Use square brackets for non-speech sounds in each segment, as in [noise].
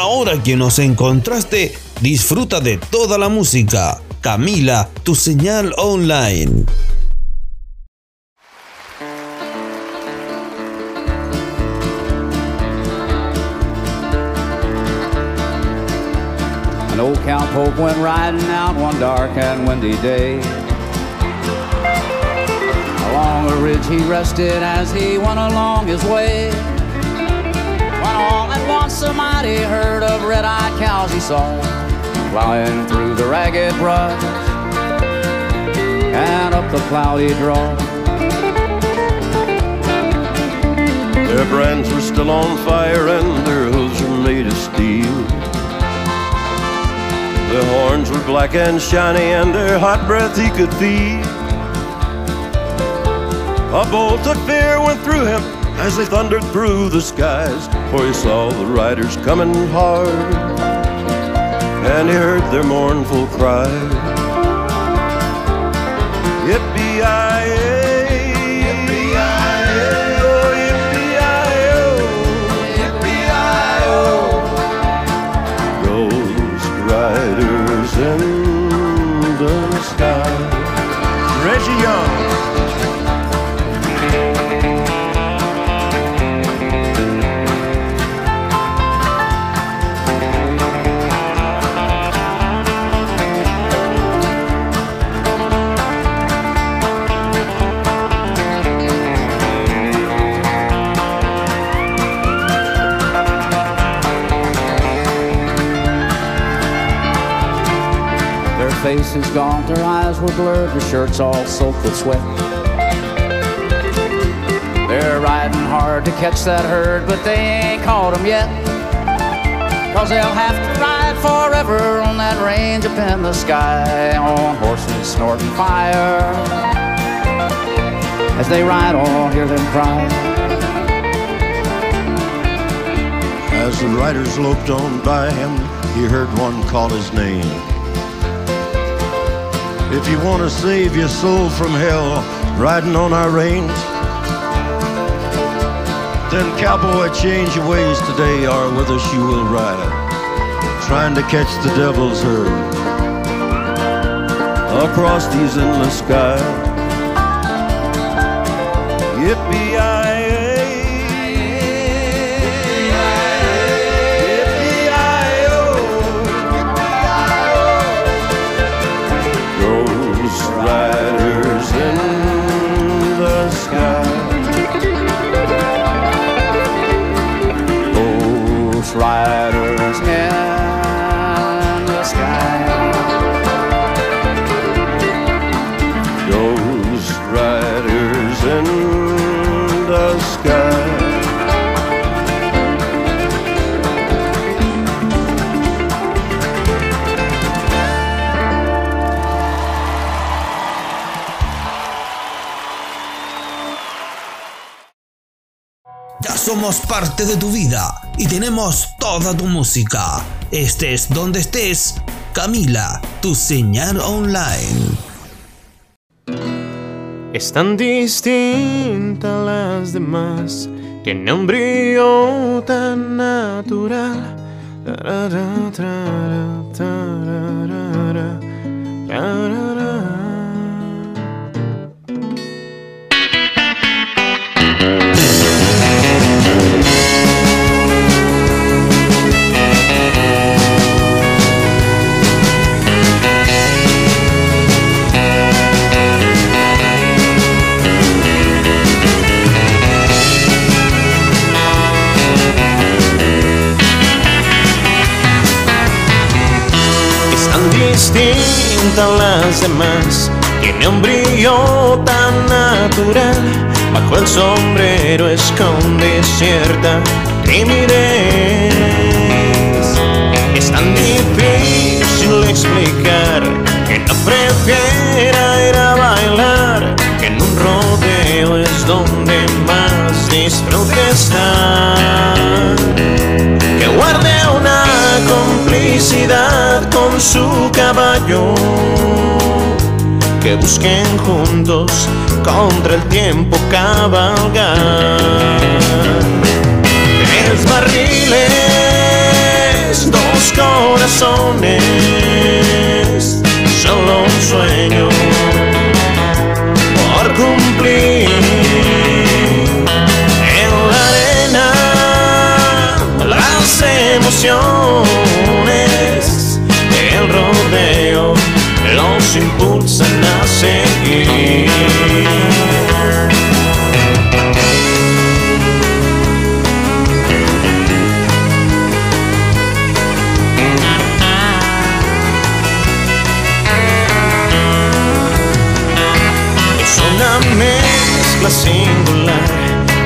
Ahora que nos encontraste, disfruta de toda la música. Camila, tu señal online. An old cowpoke went riding out one dark and windy day. Along a ridge he rested as he went along his way. Mighty herd of red-eyed cows he saw flying through the ragged brush and up the cloudy draw. Their brands were still on fire and their hooves were made of steel. Their horns were black and shiny and their hot breath he could feel. A bolt of fear went through him as they thundered through the skies, for he saw the riders coming hard, and he heard their mournful cry. Yippee-yi-yay, Faces gaunt, their eyes were blurred, their shirts all soaked with sweat. They're riding hard to catch that herd, but they ain't caught 'em yet. Cause they'll have to ride forever on that range up in the sky on horses snorting fire. As they ride on, hear them cry. As the riders loped on by him, he heard one call his name. If you want to save your soul from hell, riding on our range, then cowboy, change your ways today, or with us you will ride, trying to catch the devil's herd across these endless skies. Yippee-yi-yay, somos parte de tu vida y tenemos toda tu música. Estés donde estés, Camila, tu señal online. Es tan distinta a las demás, tiene un brillo tan natural. A las demás, tiene un brillo tan natural. Bajo el sombrero esconde cierta timidez. Es tan difícil explicar que no prefiera ir a bailar, que en un rodeo es donde más disfrute estar que guarde una complicidad con su caballo, que busquen juntos contra el tiempo cabalgar. Tres barriles corazones, solo un sueño por cumplir. En la arena, las emociones, singular.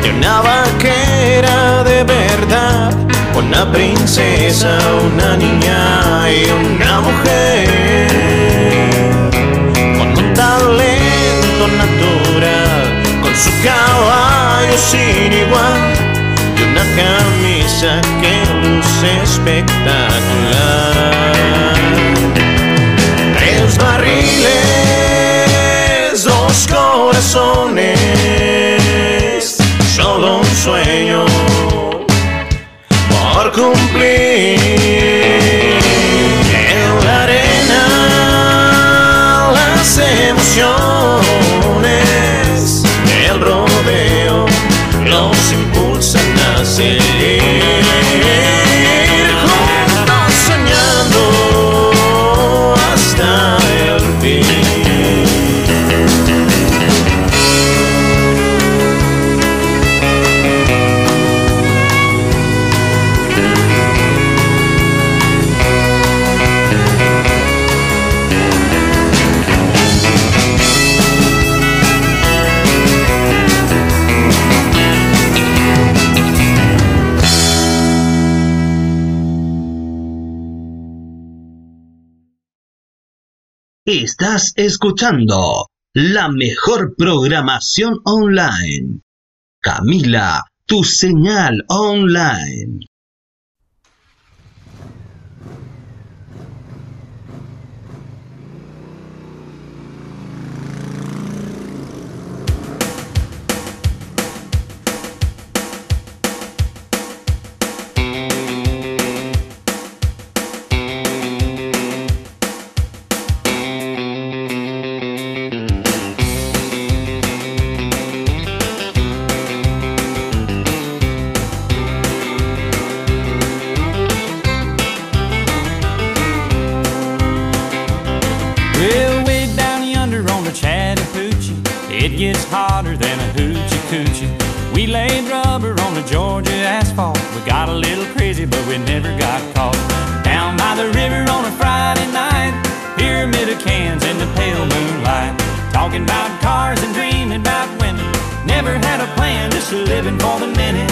De una vaquera de verdad, una princesa, una niña y una mujer. Con un talento natural, con su caballo sin igual. Y una camisa que luce espectacular. Tres barriles, solo un sueño por cumplir. En la arena, las emociones, el rodeo los impulsan a seguir. Estás escuchando la mejor programación online. Camila, tu señal online. Living for the minute.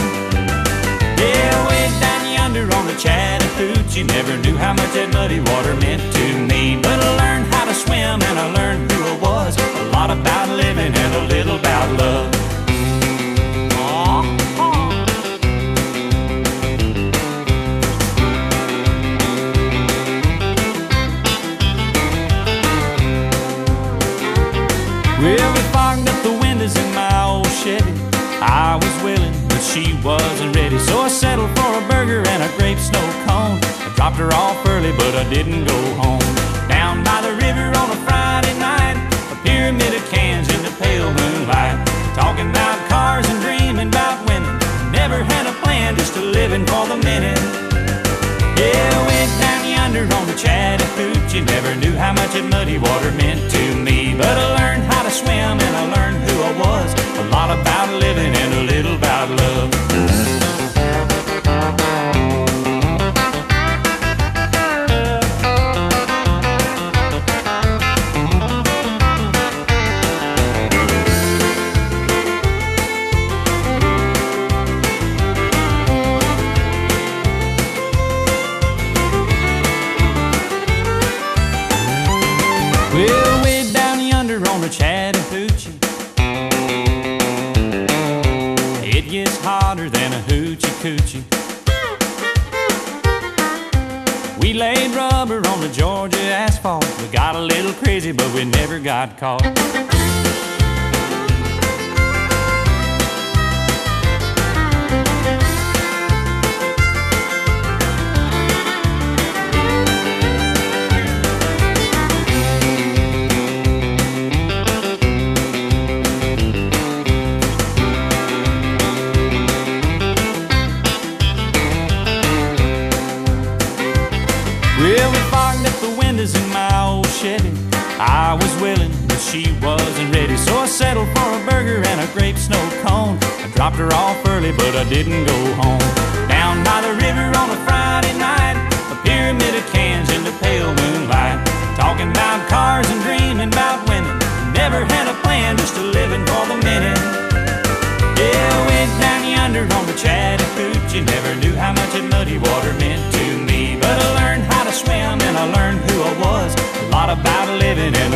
Yeah, way down yonder on the Chattahoochee Never knew how much that muddy water meant to me But I learned how to swim and I learned who I was A lot about living and a little about love willing, but she wasn't ready. So I settled for a burger and a grape snow cone. I dropped her off early, but I didn't go home. Down by the river on a Friday night, a pyramid of cans in the pale moonlight. Talking about cars and dreaming about women. Never had a plan, just a living for the minute. Yeah, I went down yonder on the Chattahoochee. Never knew how much that muddy water meant to me. But I learned how to swim and I learned who I was. A lot about living and a little about love.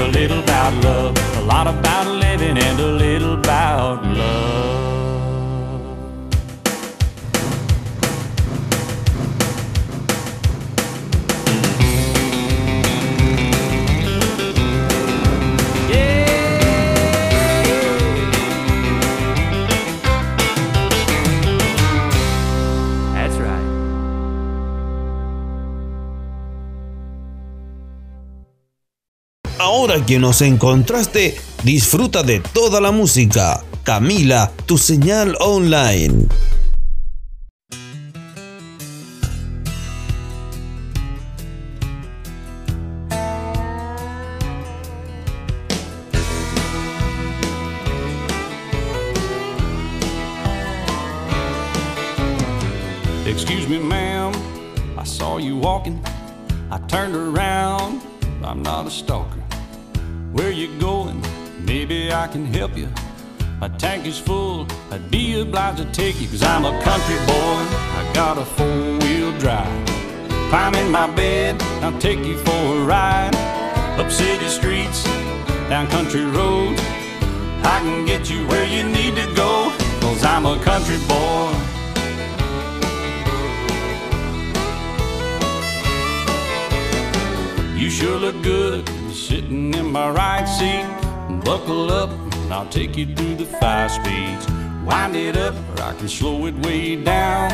A little about love. A lot about living Ahora que nos encontraste, disfruta de toda la música. Camila, tu señal online. Excuse me, ma'am, I saw you walking. I turned around, I'm not a stalker. Where you going? Maybe I can help you. My tank is full, I'd be obliged to take you, cause I'm a country boy. I got a four wheel drive. Climb in my bed, I'll take you for a ride. Up city streets, down country roads. I can get you where you need to go, cause I'm a country boy. You sure look good sitting in my right seat. Buckle up, and I'll take you through the five speeds. Wind it up, or I can slow it way down.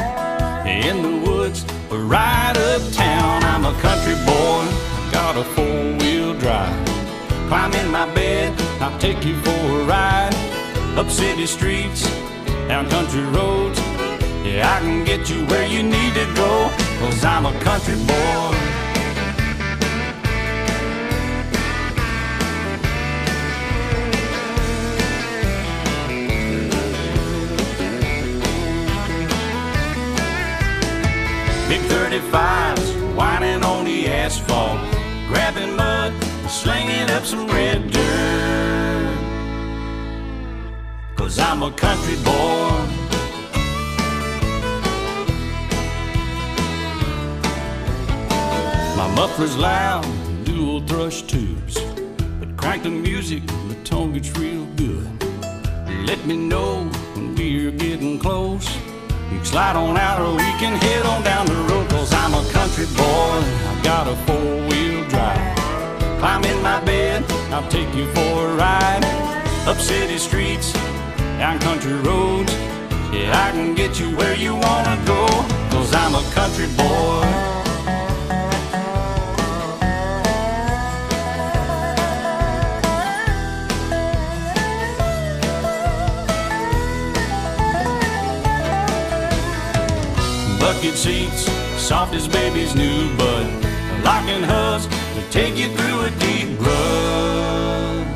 In the woods, or right uptown. I'm a country boy, got a four wheel drive. Climb in my bed, I'll take you for a ride. Up city streets, down country roads. Yeah, I can get you where you need to go, cause I'm a country boy. Big 35s whining on the asphalt, grabbing mud, slinging up some red dirt. Cause I'm a country boy. My muffler's loud, dual thrush tubes. But crank the music, the tone gets real good. Let me know when we're getting close. You can slide on out or we can head on down the road. Cause I'm a country boy, I've got a four wheel drive. Climb in my bed, I'll take you for a ride. Up city streets, down country roads. Yeah, I can get you where you wanna go. Cause I'm a country boy. Bucket seats, soft as baby's new bud. Locking hubs to take you through a deep rut.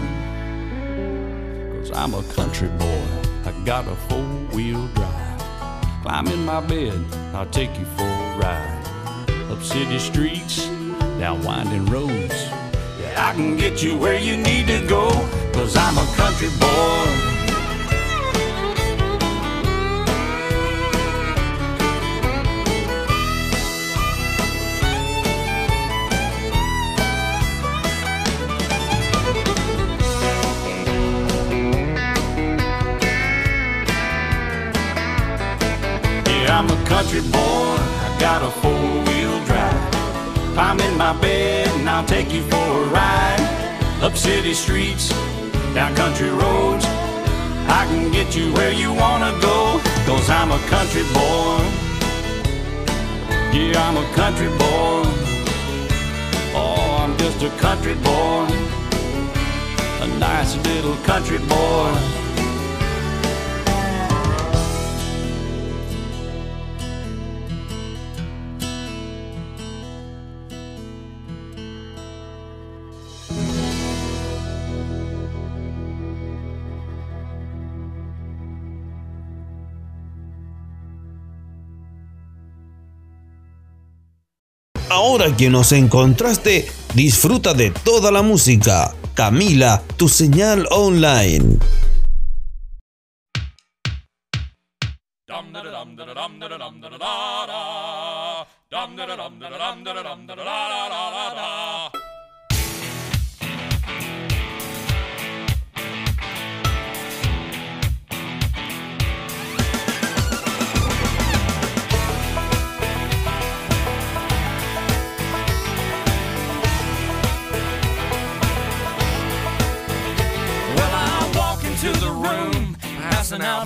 Cause I'm a country boy, I got a four wheel drive. Climb in my bed, I'll take you for a ride. Up city streets, down winding roads. Yeah, I can get you where you need to go. Up city streets, down country roads. I can get you where you wanna go. Cause I'm a country boy. Yeah, I'm a country boy. Oh, I'm just a country boy. A nice little country boy. Ahora que nos encontraste, disfruta de toda la música. Camila, tu señal online.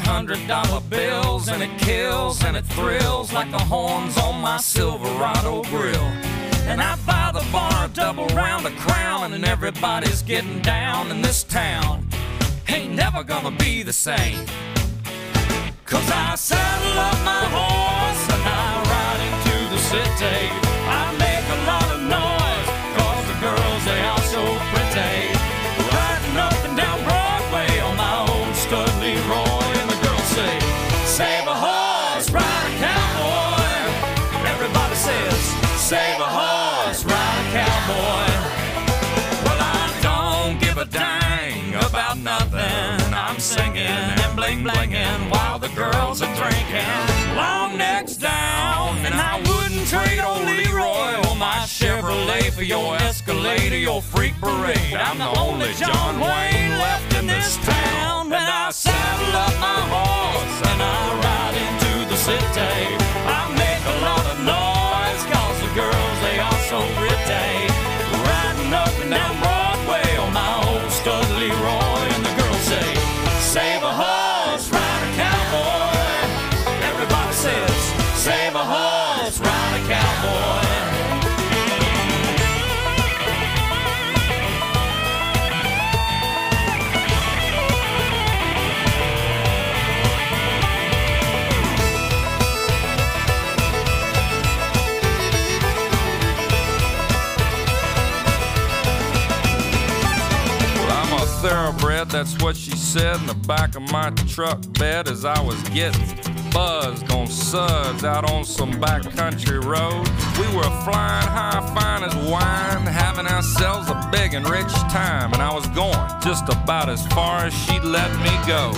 Hundred dollar bills, and it kills and it thrills like the horns on my Silverado grill. And I buy the bar double round of crown, and everybody's getting down in this town. Ain't never gonna be the same. Cause I saddle up my horse and I ride into the city. I make a lot of noise, cause the girls, they are so pretty. Bling blinging while the girls are drinking. Long necks down, and I wouldn't trade old Leroy or my Chevrolet for your Escalade or your freak parade. I'm the only John Wayne left in this town. And I saddle up my horse and I ride into the city. I make a lot of noise, cause the girls, they are so pretty. Riding up and down Broadway on my old stud Leroy, and the girls say, Save that's what she said in the back of my truck bed as I was getting buzzed on suds out on some backcountry road. We were flying high, fine as wine, having ourselves a big and rich time, and I was going just about as far as she'd let me go.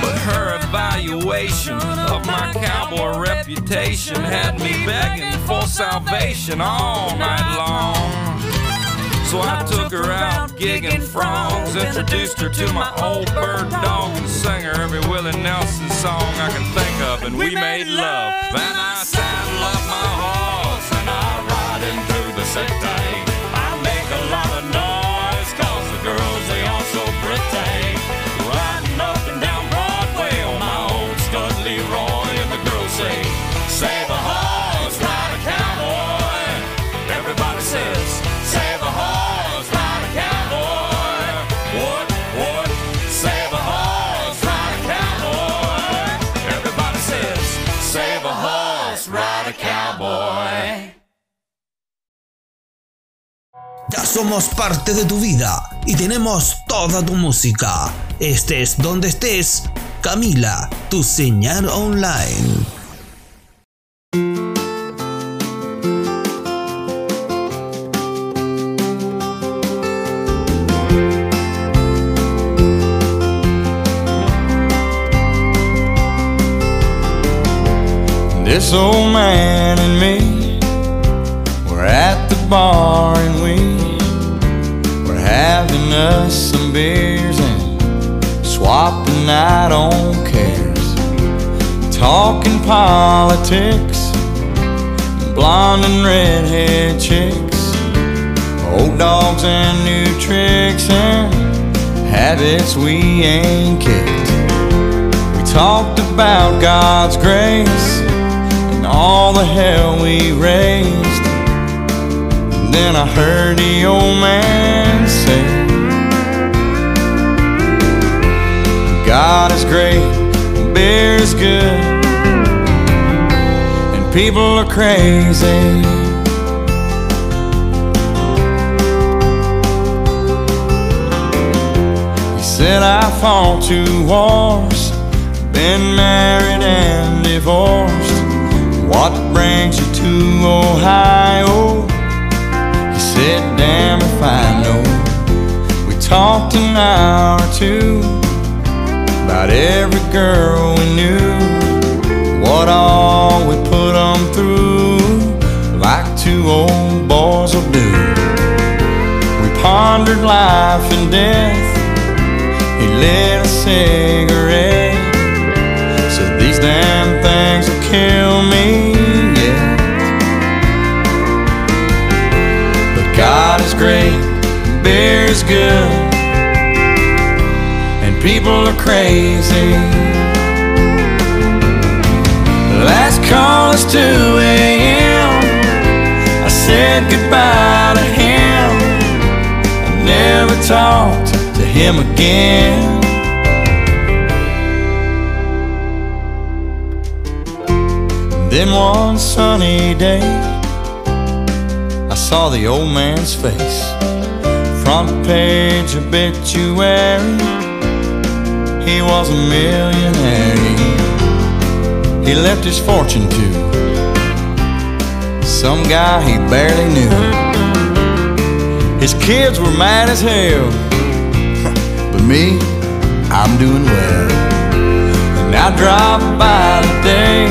But her evaluation of my cowboy reputation had me begging for salvation all night long. So I took her out gigging frogs, introduced her to my old bird dog, and sang her every Willie Nelson song I can think of, and we made love. Then I saddle up my horse and I ride into the city. I somos parte de tu vida y tenemos toda tu música. Estés donde estés, Camila, tu señal online. This old man and me were at the bar us some beers and swapping out on cares, talking politics, blonde and redhead chicks, old dogs and new tricks and habits we ain't kicked. We talked about God's grace and all the hell we raised. And then I heard the old man say, God is great, beer is good, and people are crazy. He said, I fought two wars, been married and divorced. What brings you to Ohio? He said, Damn if I know. We talked an hour or two about every girl we knew, what all we put them through, like two old boys will do. We pondered life and death. He lit a cigarette, said these damn things will kill me. Yeah. But God is great, beer is good, people are crazy. Last call is 2 a.m. I said goodbye to him. I never talked to him again. Then one sunny day, I saw the old man's face. Front page obituary, he was a millionaire. He, left his fortune to some guy he barely knew. His kids were mad as hell, [laughs] but me, I'm doing well. And I drive by today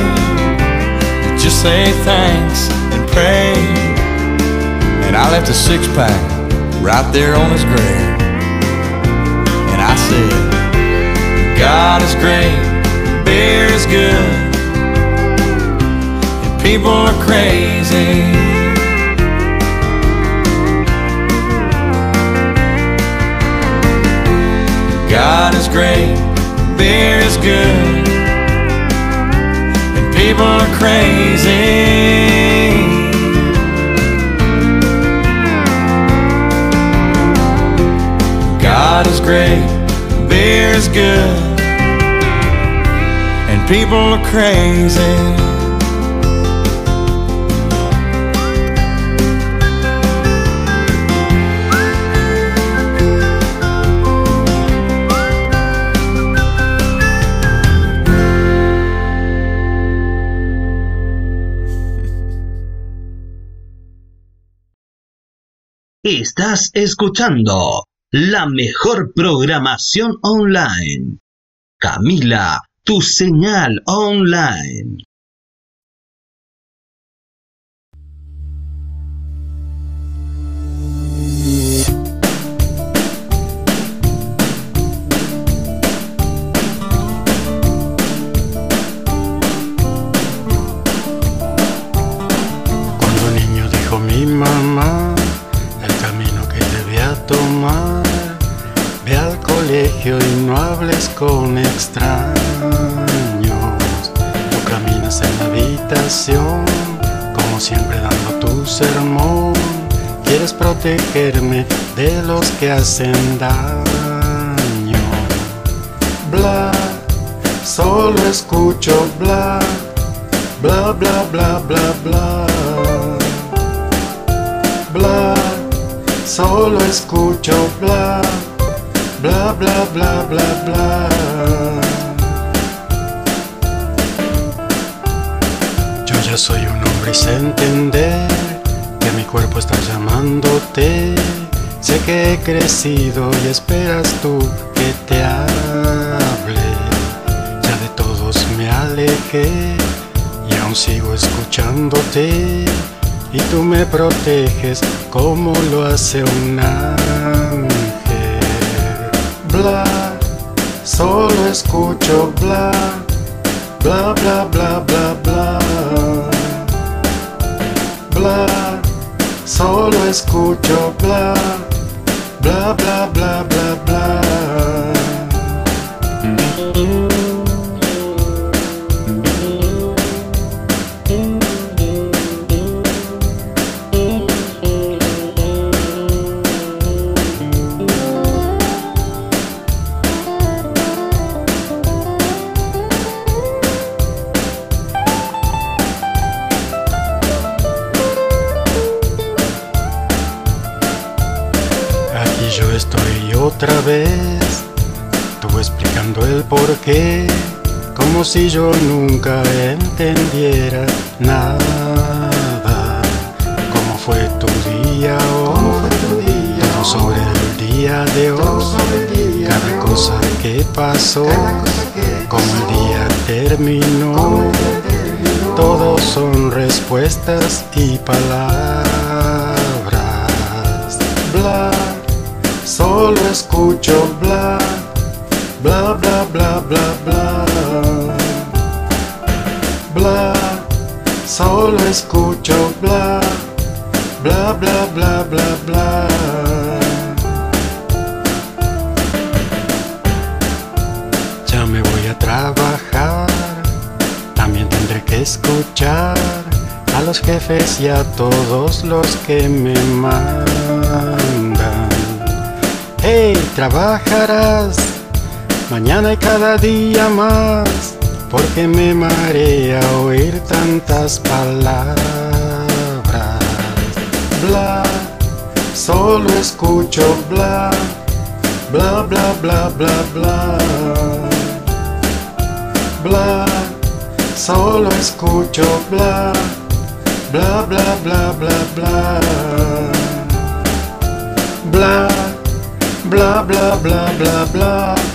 to just say thanks and pray. And I left a six pack right there on his grave. And I said, God is great, beer is good, and people are crazy. God is great, beer is good, and people are crazy. God is great, beer is good, and people are crazy. Estás escuchando la mejor programación online. Camila, tu señal online. Colegio y no hables con extraños. Tú caminas en la habitación, como siempre dando tu sermón. Quieres protegerme de los que hacen daño. Bla, solo escucho bla, bla, bla, bla, bla, bla bla, solo escucho bla, bla, bla, bla, bla, bla. Yo ya soy un hombre y sé entender que mi cuerpo está llamándote. Sé que he crecido y esperas tú que te hable. Ya de todos me alejé y aún sigo escuchándote. Y tú me proteges como lo hace un ángel. Bla, solo escucho bla, bla, bla, bla, bla, bla. Bla, solo escucho bla, bla, bla, bla, bla, bla. Si yo nunca entendiera nada. ¿Cómo fue tu día hoy? Todo sobre el día de hoy. pasó, como el día terminó. Todos son respuestas y palabras. Bla, solo escucho bla, bla, bla, bla, bla. Bla, solo escucho bla, bla, bla, bla, bla, bla. Ya me voy a trabajar, también tendré que escuchar a los jefes y a todos los que me mandan. Hey, trabajarás mañana y cada día más, porque me marea oír tantas palabras. Bla, solo escucho bla, bla, bla, bla, bla, bla. Bla, solo escucho bla, bla, bla, bla, bla, bla. Bla, bla, bla, bla, bla, bla. Bla,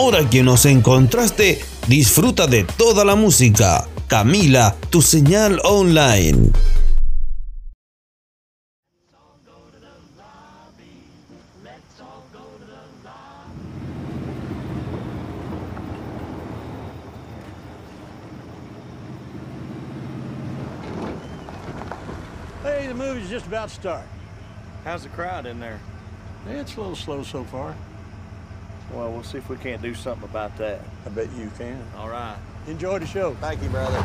Ahora que nos encontraste, disfruta de toda la música. Camila, tu señal online. Hey, the movie's just about to start. How's the crowd in there? It's a little slow so far. Well, we'll see if we can't do something about that. I bet you can. All right. Enjoy the show. Thank you, brother.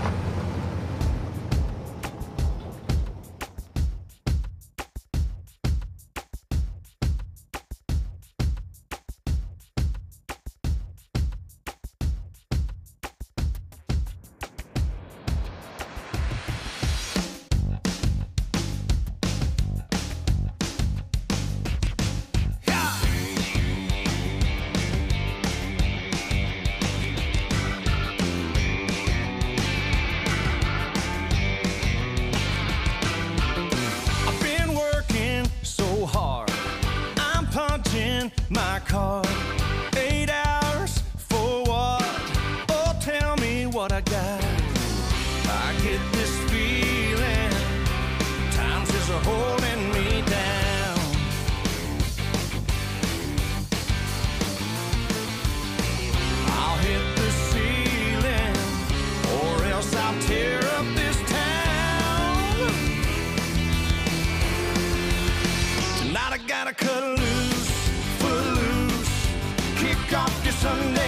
Sunday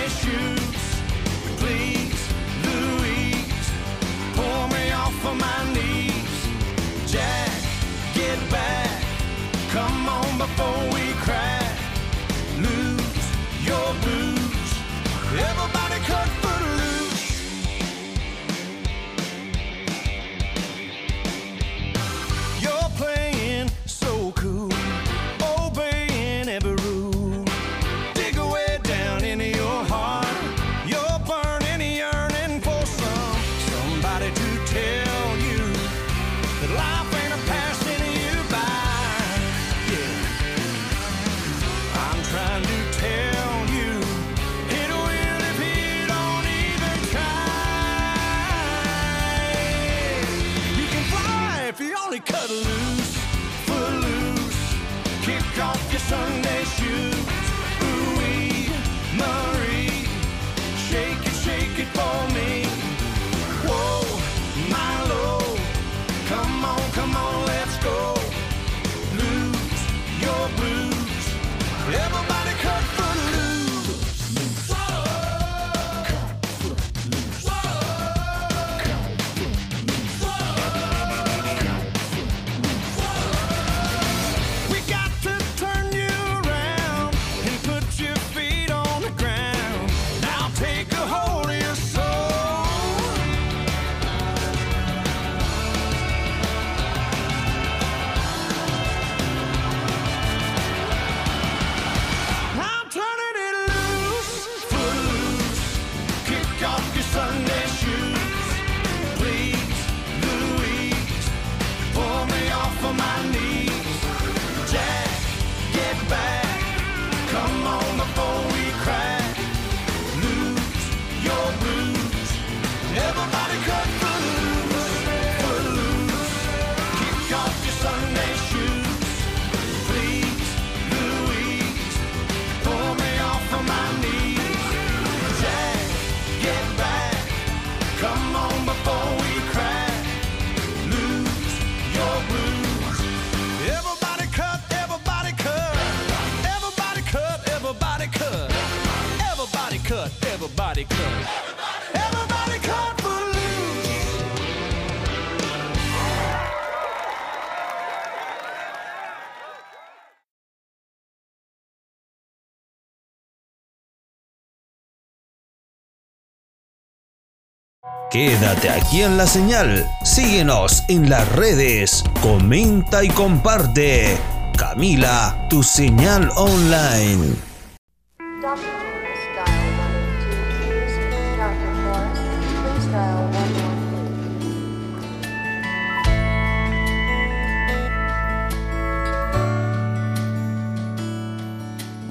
Quédate aquí en la señal. Síguenos en las redes. Comenta y comparte. Camila, tu señal online.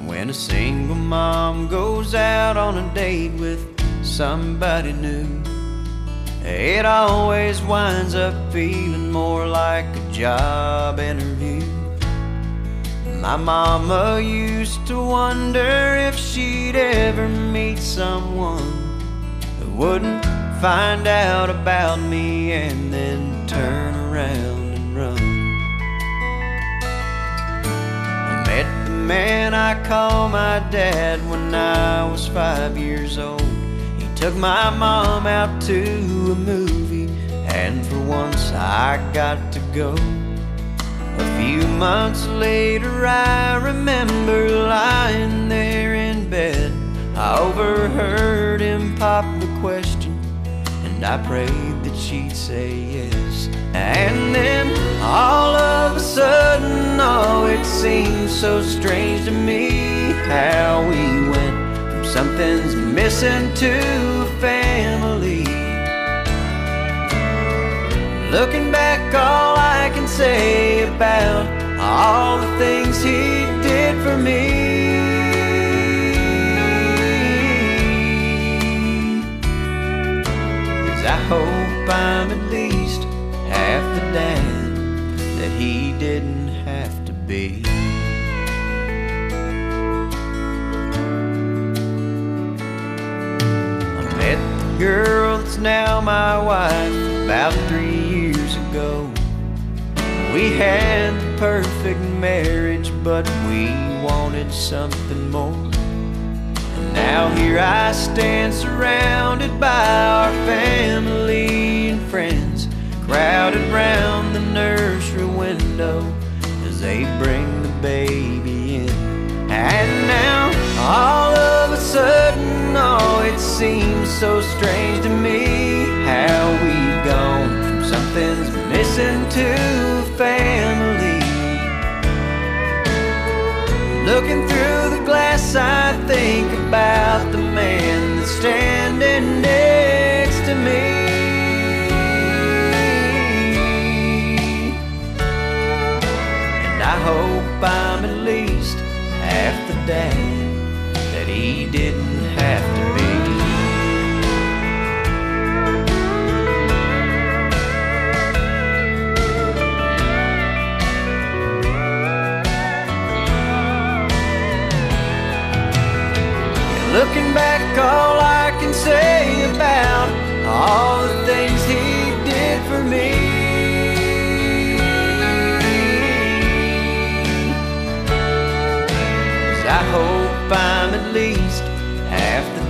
When a single mom goes out on a date with somebody new, it always winds up feeling more like a job interview. My mama used to wonder if she'd ever meet someone who wouldn't find out about me and then turn around and run. I met the man I call my dad when I was five years old. Took my mom out to a movie, and for once I got to go. A few months later, I remember lying there in bed. I overheard him pop the question, and I prayed that she'd say yes. And then all of a sudden, oh, it seemed so strange to me how we went something's missing to family. Looking back, all I can say about all the things he did for me is I hope I'm at least half the dad that he didn't have to be. Girl that's now my wife about three years ago. We had the perfect marriage, but we wanted something more. And now here I stand surrounded by our family and friends, crowded round the nursery window as they bring the baby in. And now, all of a sudden, oh, it seems so strange to me how we've gone from something's missing to family. Looking through the glass, I think about the man that's standing next to me. And I hope I'm at least half the he didn't have to be. Looking back, all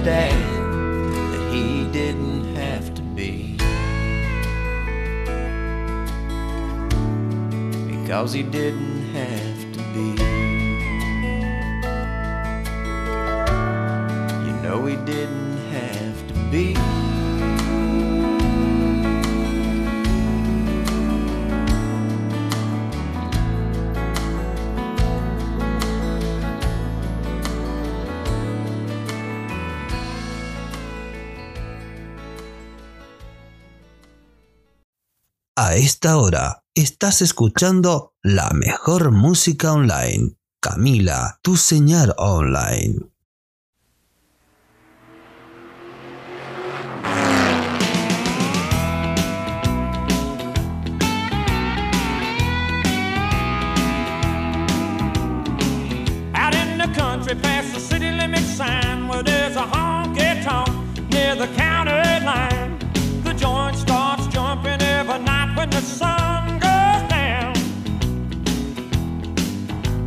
dad that he didn't have to be. Because he didn't have to be. You know he didn't have to be. A esta hora estás escuchando la mejor música online. Camila, tu señal online.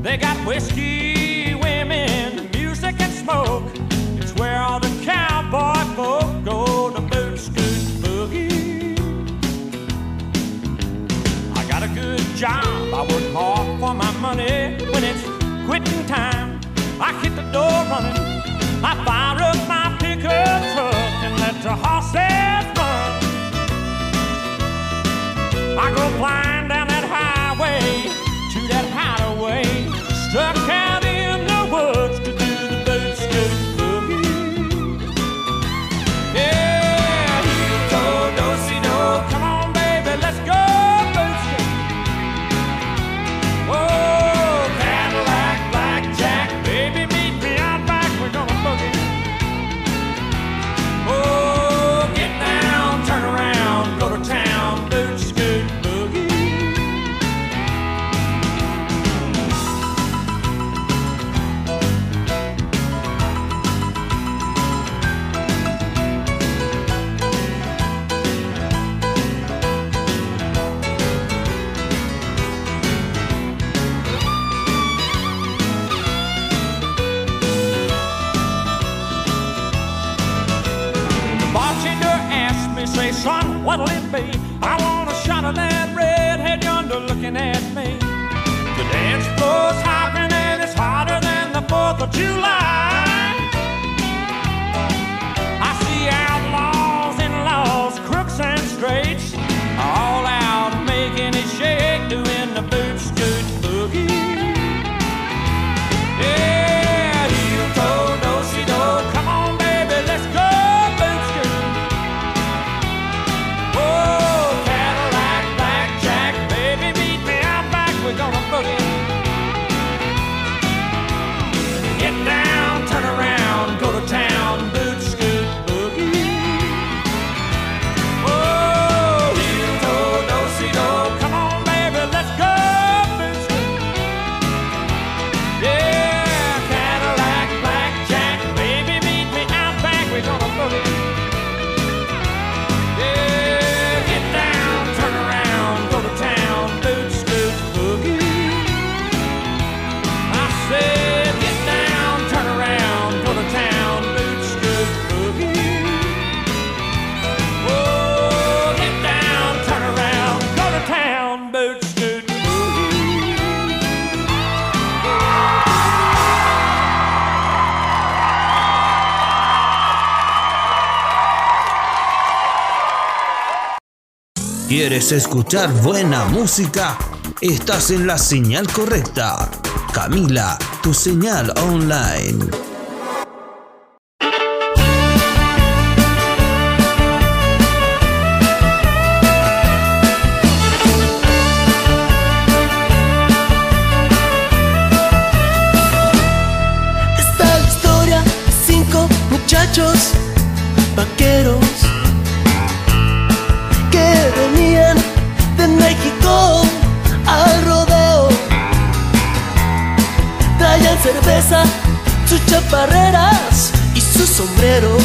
They got whiskey, women, music, and smoke. It's where all the cowboy folk go to boot scoot boogie. I got a good job, I work hard for my money. When it's quitting time, I hit the door running. I fire up my pickup truck and let the horses run. I go flying. July. ¿Quieres escuchar buena música? Estás en la señal correcta. Camila, tu señal online. Esta historia cinco muchachos sus chaparreras y sus sombreros.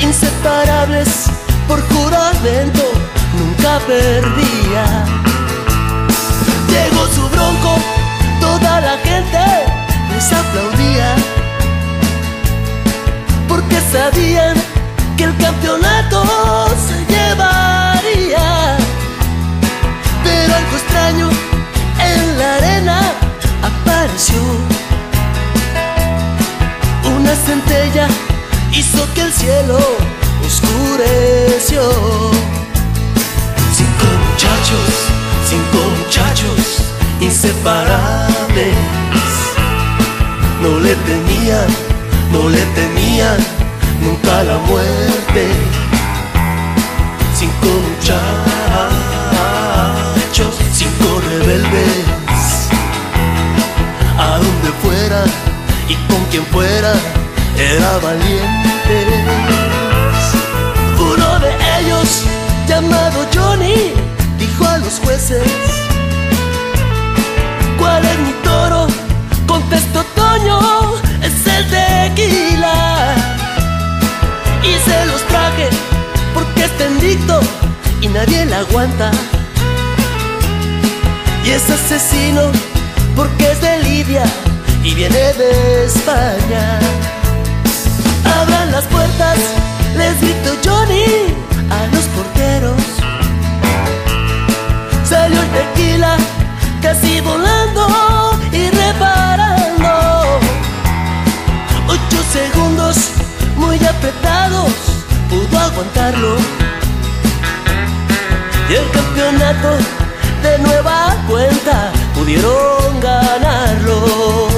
Inseparables por juramento, nunca perdía. Llegó su bronco, toda la gente les aplaudía. Porque sabían que el campeonato se llevaría. Pero algo extraño en la arena apareció. Una centella hizo que el cielo oscureció. Cinco muchachos, cinco muchachos inseparables. No le temían, no le temían nunca la muerte. Cinco muchachos, cinco rebeldes. A donde fuera y con quien fuera, era valientes. Uno de ellos, llamado Johnny, dijo a los jueces: ¿Cuál es mi toro? Contestó Toño, es el tequila. Y se los traje porque es bendito y nadie la aguanta. Y es asesino porque es de Lidia y viene de España. Abran las puertas, les grito Johnny a los porteros. Salió el tequila casi volando y reparando. Ocho segundos muy apretados, pudo aguantarlo. y el campeonato de nueva cuenta pudieron ganarlo.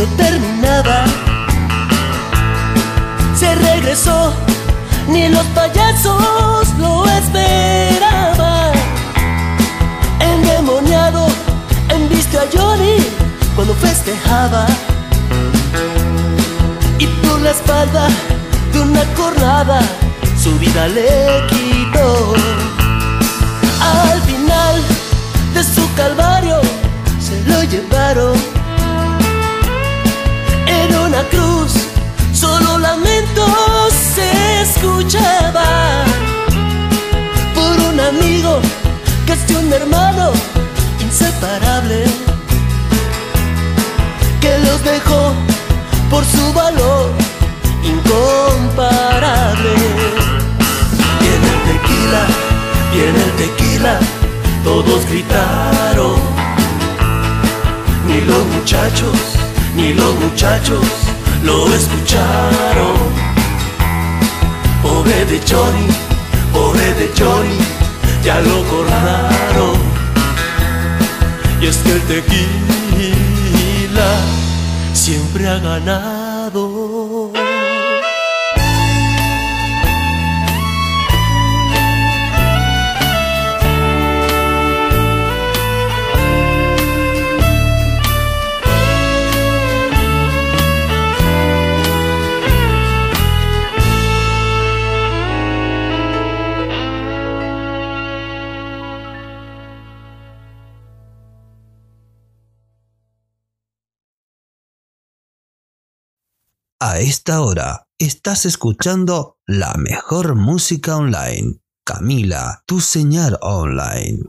No terminaba. Se regresó, ni los payasos lo esperaban. Endemoniado, envistió a Johnny cuando festejaba. Y por la espalda de una cornada, su vida le quitó. Al final de su calvario, se lo llevaron cruz. Solo lamentos se escuchaban por un amigo de un hermano inseparable que los dejó por su valor incomparable. Viene el tequila, viene el tequila, todos gritaron. Ni los muchachos, ni los muchachos lo escucharon. Pobre de Johnny, pobre de Johnny, ya lo cortaron. Y es que el tequila siempre ha ganado. A esta hora estás escuchando la mejor música online. Camila, tu señal online.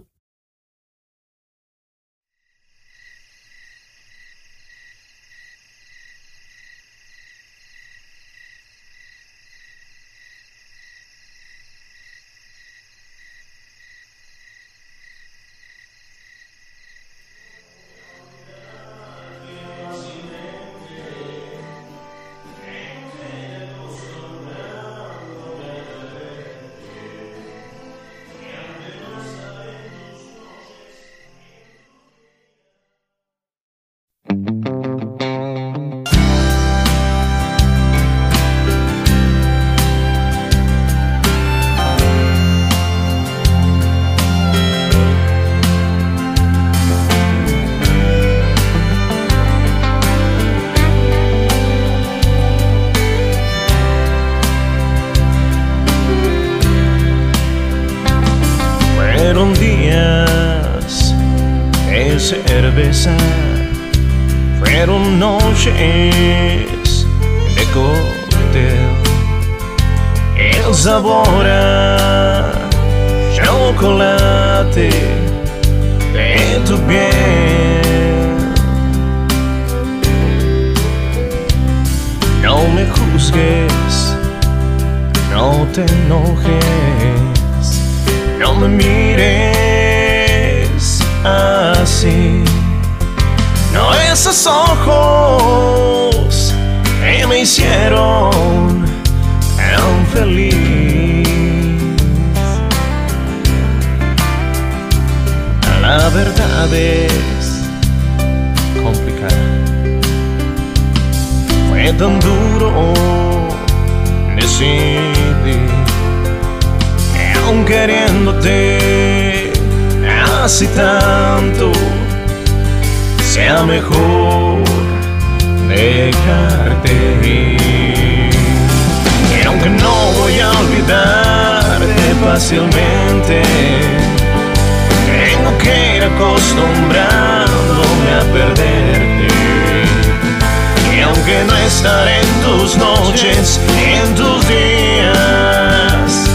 estar en tus noches, en tus días.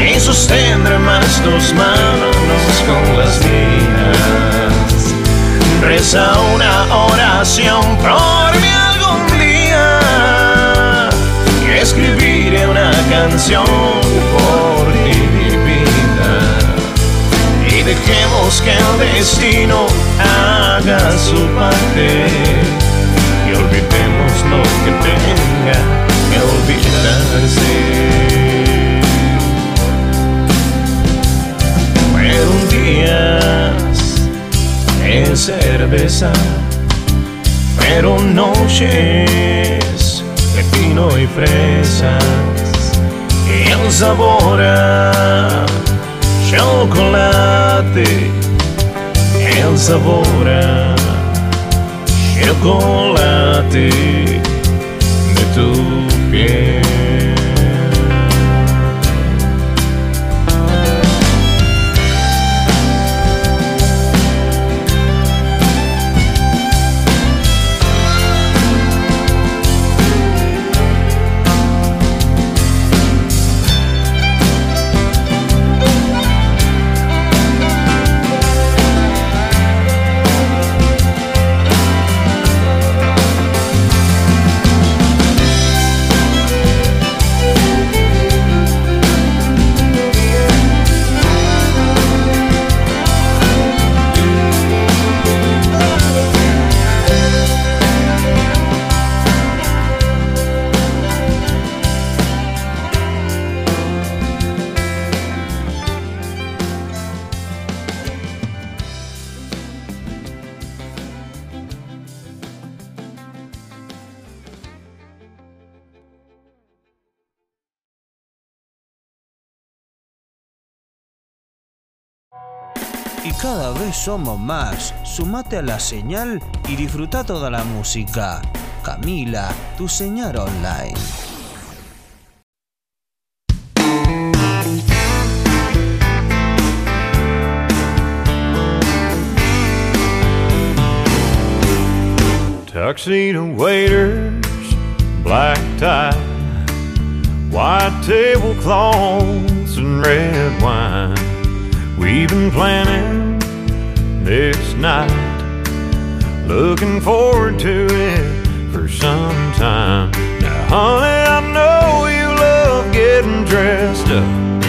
Y sostendrá más tus manos con las mías. Reza una oración por mí algún día. Y escribiré una canción por ti, mi vida. Y dejemos que el destino haga su parte que tenga que olvidarse. Fueron días de cerveza, fueron noches de pino y fresas. Y el sabor a chocolate, el sabor a chocolate estou somos más. Sumate a la señal y disfruta toda la música. Camila, tu señal online. Tuxedo waiters, black tie, white tablecloths, and red wine. We've been planning this night, looking forward to it for some time. Now, honey, I know you love getting dressed up,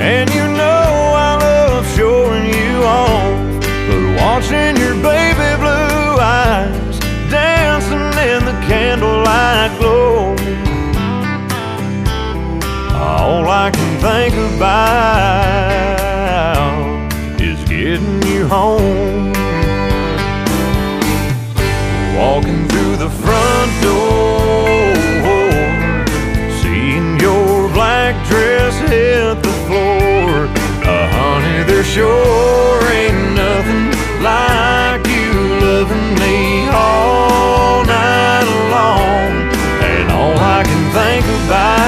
and you know I love showing you off. But watching your baby blue eyes dancing in the candlelight glow, all I can think about home. Walking through the front door, seeing your black dress hit the floor. Uh, honey, there sure ain't nothing like you loving me all night long. And all I can think about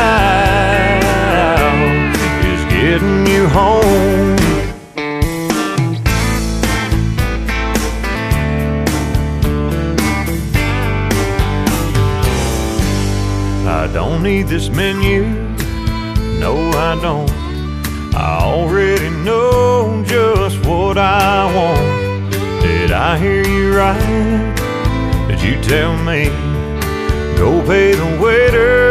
this menu, no, I don't. I already know just what I want. Did I hear you right? Did you tell me? Go pay the waiter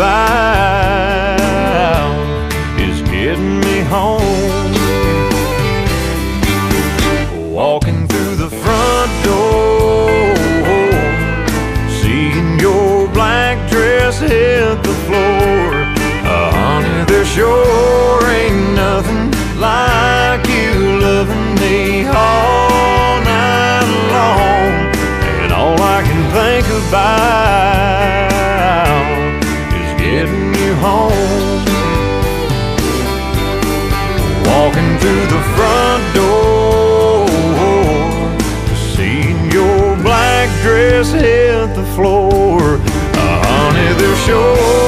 think is getting me home. Walking through the front door, seeing your black dress hit the floor. Uh, honey, there sure ain't nothing like you loving me all night long. And all I can think about front door, seeing your black dress hit the floor. Uh, honey, there sure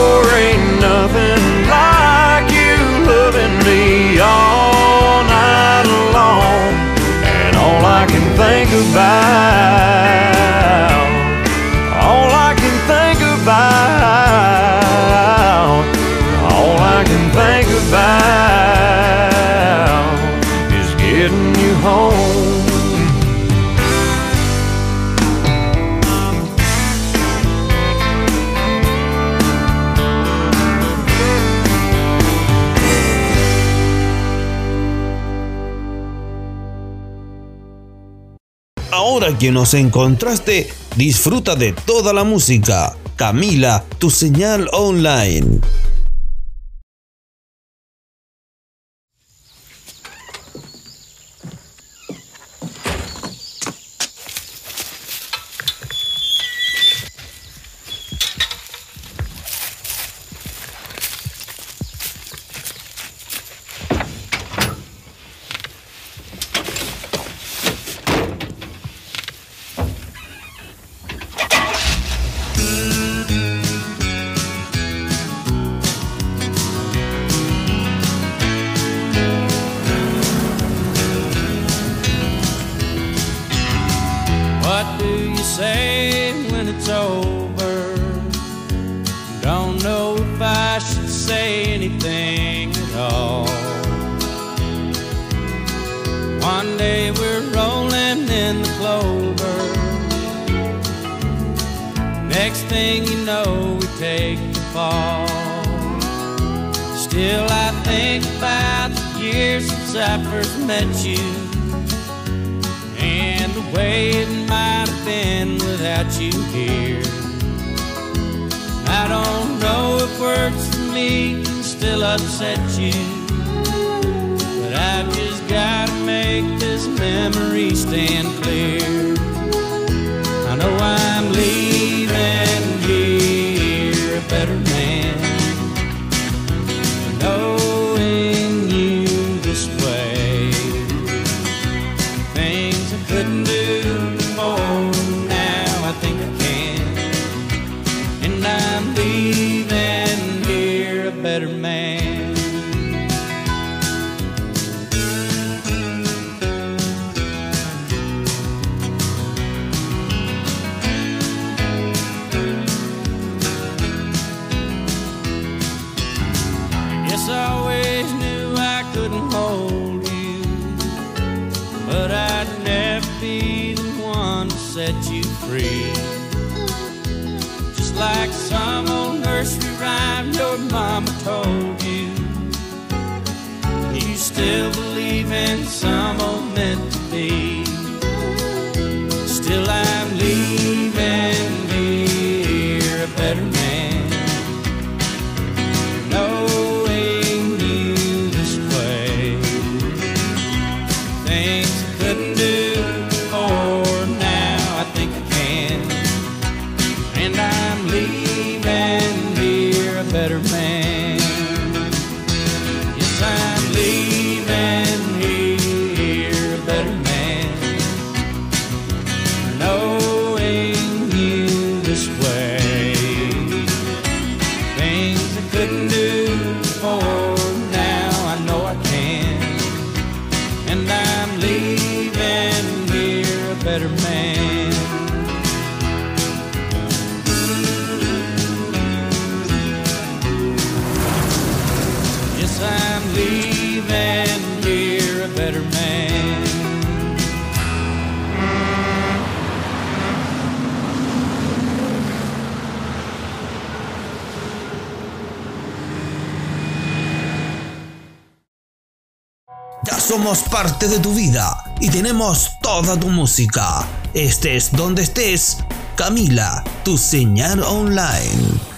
Que nos encontraste, disfruta de toda la música. Camila, tu señal online. Still upset you, but I've just gotta make this memory stand clear. Toda tu música. Estés donde estés, Camila, tu señal online.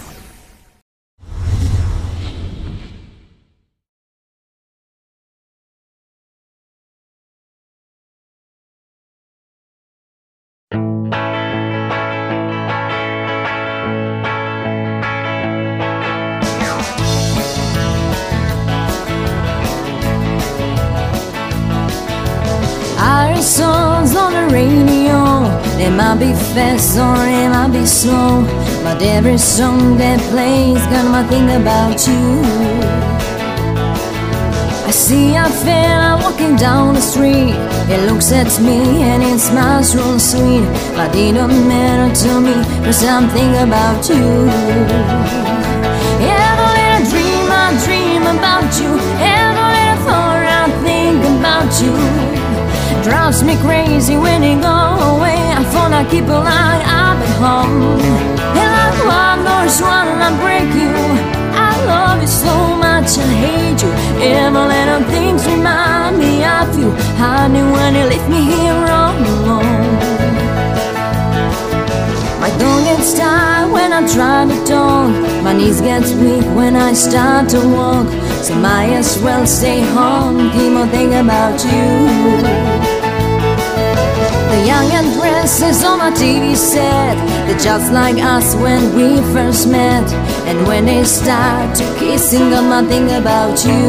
Or they might be slow, but every song that plays got my thing about you. I see a fella walking down the street. He looks at me and it smiles real sweet, but it don't matter to me, cause I'm about you. Every little dream I dream about you, every little thought I think about you drives me crazy when you go away. I thought I'd keep a line up at home. And like one doors one I break you. I love you so much, I hate you. Every little things remind me of you. Honey, when you leave me here all alone. My tongue gets tired when I try to talk. My knees get weak when I start to walk. So might as well stay home, keep on thinking about you. The young actresses on my TV set, they're just like us when we first met. And when they start to kissing, I'm think about you.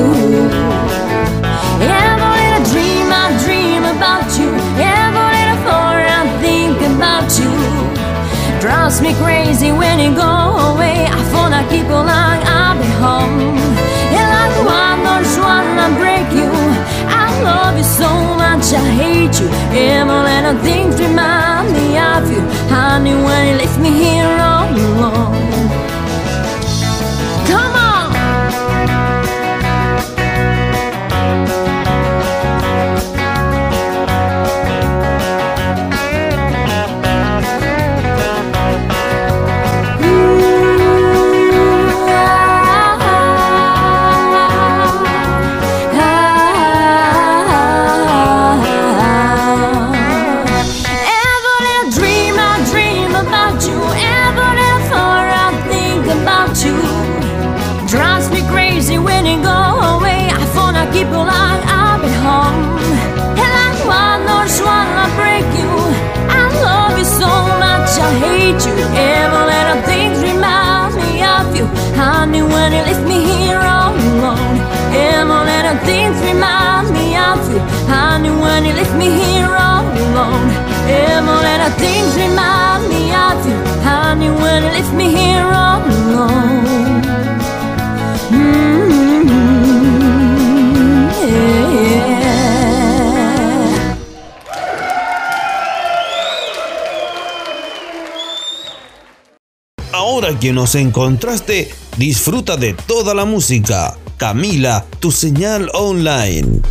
Every little dream I dream about you. Every little thought I think about you. Drives me crazy when you go away. I wanna keep on like I'll be home. And like one knows one, I break you. I love you so much, I hate you. Every little thing remind me of you. Honey, when you leave me here all alone. Remind me of you. Mm, yeah. Ahora que nos encontraste, disfruta de toda la música. Camila, tu señal online.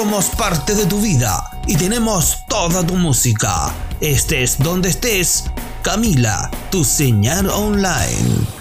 Somos parte de tu vida y tenemos toda tu música. Estés donde estés, Camila, tu señal online.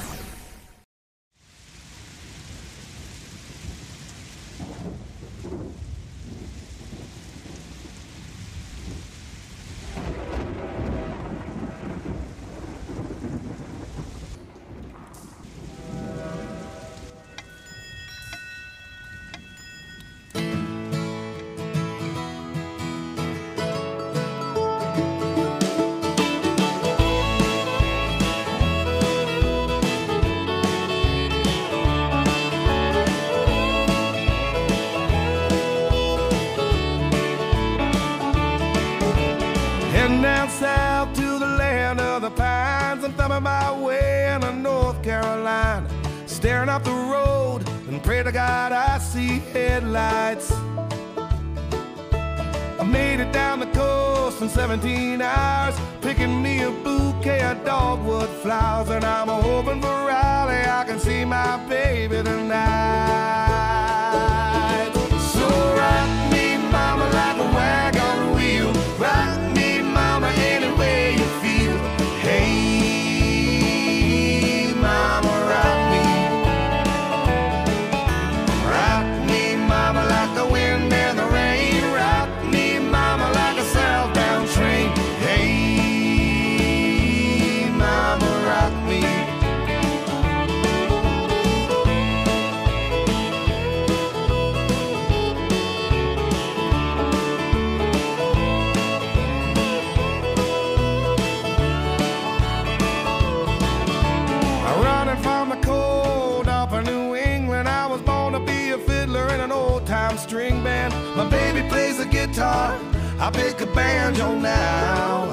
I'll pick a banjo now.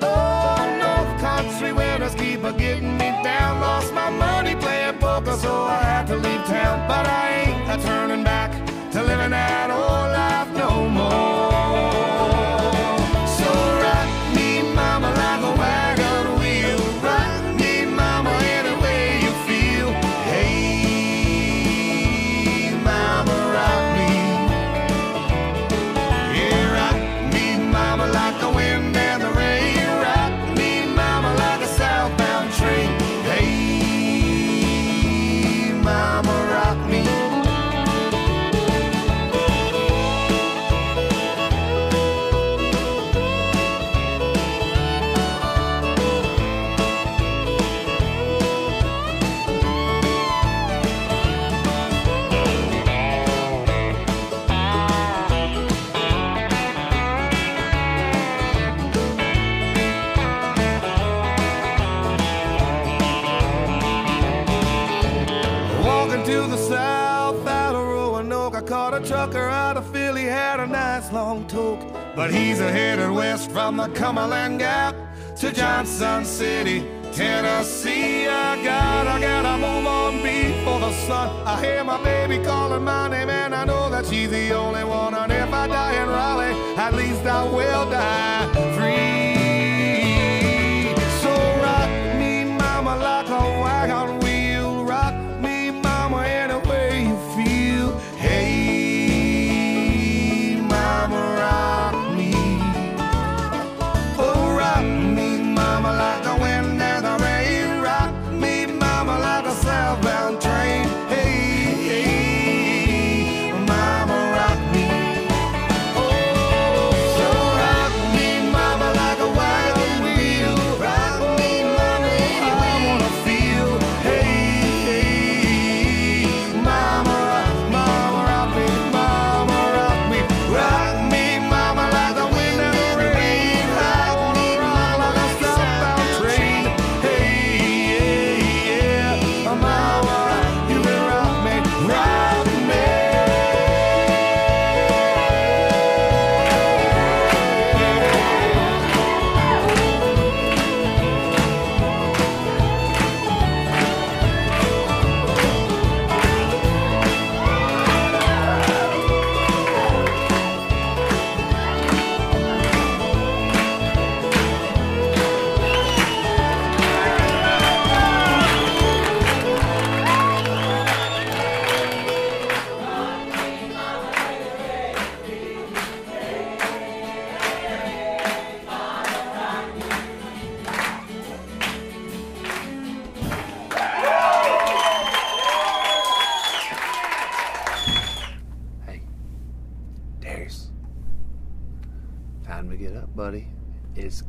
Oh, North Country winters keep a getting me down. Lost my mind. But he's headed west from the Cumberland Gap to Johnson City, Tennessee. I gotta, gotta move on before the sun. I hear my baby calling my name, and I know that she's the only one. And if I die in Raleigh, at least I will die.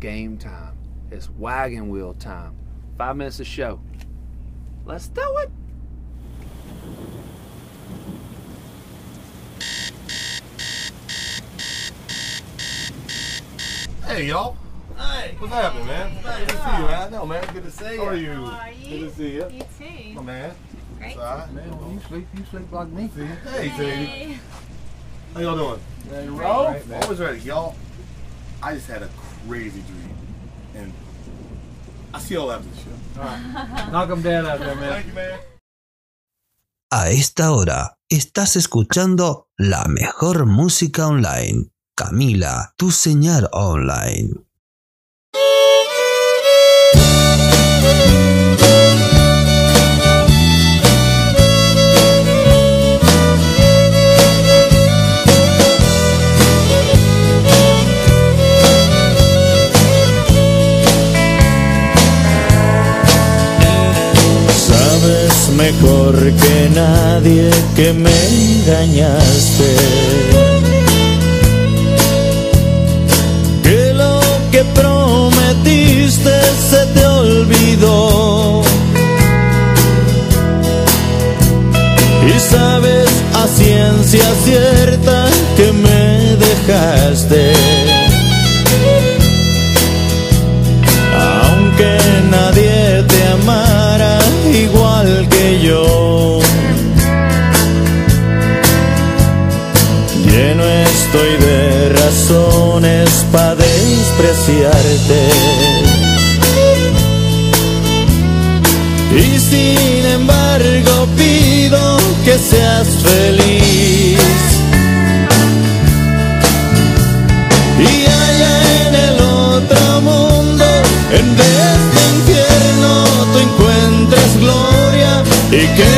Game time. It's wagon wheel time. Five minutes of show. Let's do it. Hey, y'all. Hey. What's happening, man? Good to see you, man. I know, man. Good to see you. How are you? How are you? Good to see you. You too. My man. Great. It's all right. Man, when you sleep, you sleep like me. Hey, Sadie. How y'all doing? Ready to All roll? right, man. Always ready. Y'all, I just had a crazy dream. And I see y'all after the show. All right. Knock them down out there, man. Thank you, man. A esta hora estás escuchando la mejor música online. Camila, tu señal online. Mejor que nadie que me engañaste. Que lo que prometiste se te olvidó. Y sabes a ciencia cierta que me dejaste. Estoy de razones para despreciarte. Y sin embargo pido que seas feliz. Y allá en el otro mundo, en vez de infierno, tú encuentres gloria y que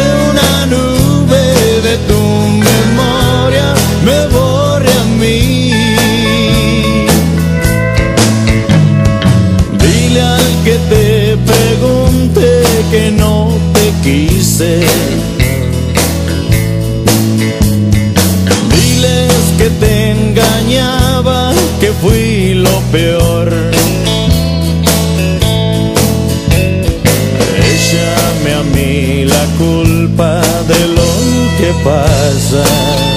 quise. Diles que te engañaba, que fui lo peor. Échame a mí la culpa de lo que pasa.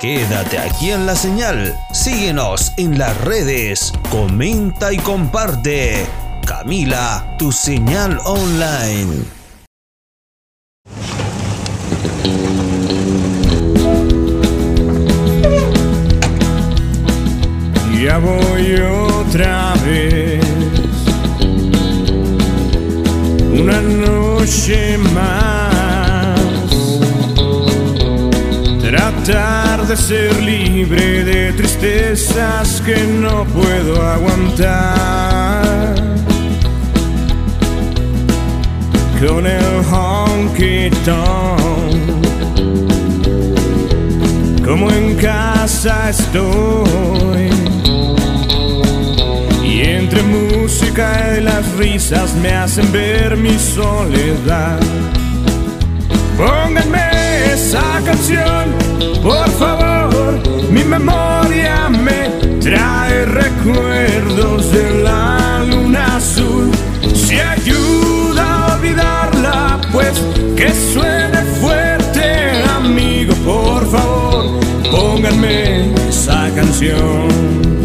Quédate aquí en la señal. Síguenos en las redes. Comenta y comparte. Camila, tu señal online. Ya voy otra vez. Una noche más. Tratar de ser libre de tristezas que no puedo aguantar. Con el honky tonk como en casa estoy. Y entre música y las risas me hacen ver mi soledad. Pónganme esa canción, por favor. Mi memoria me trae recuerdos de la luna azul. Si ayuda a olvidarla, pues que suene fuerte, amigo, por favor. Pónganme esa canción.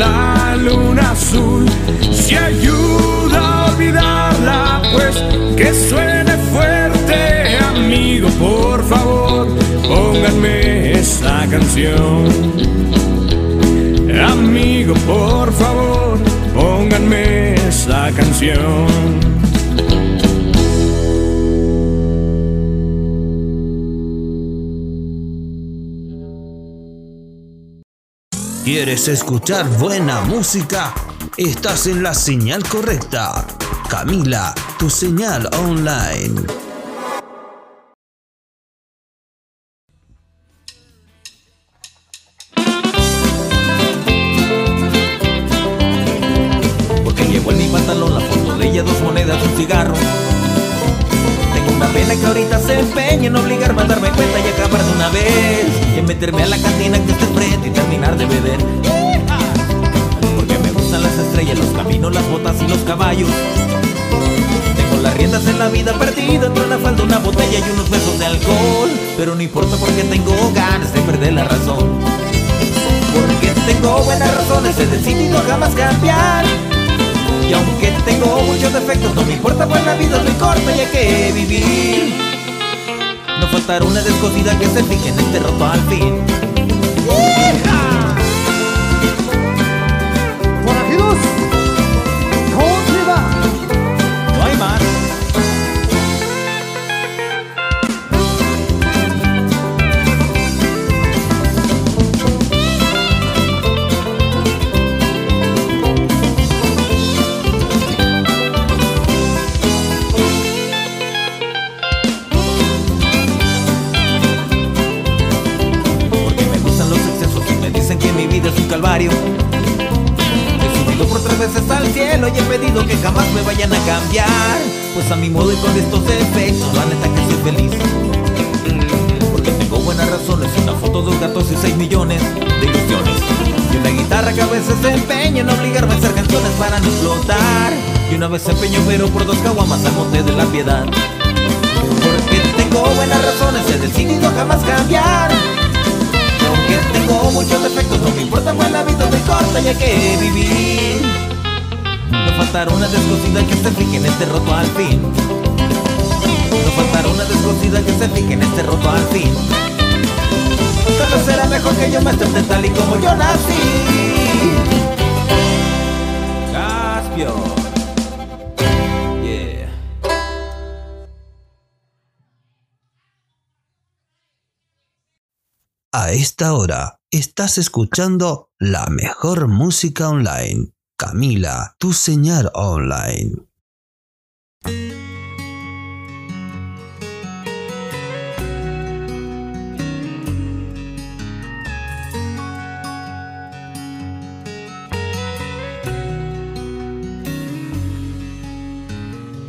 La luna azul. Si ayuda a olvidarla, pues que suene fuerte, amigo, por favor. Pónganme esa canción. Amigo, por favor, pónganme esa canción. ¿Quieres escuchar buena música? Estás en la señal correcta. Camila, tu señal online. Decidido jamás cambiar. Y aunque tengo muchos defectos, no me importa la vida muy corta y hay que vivir. No faltará una descosida que se fije en este roto al fin. No faltará una descosida que se fije en este roto al fin. Solo será mejor que yo me acepte tal y como yo nací. Caspio. A esta hora estás escuchando la mejor música online. Camila, tu señal online.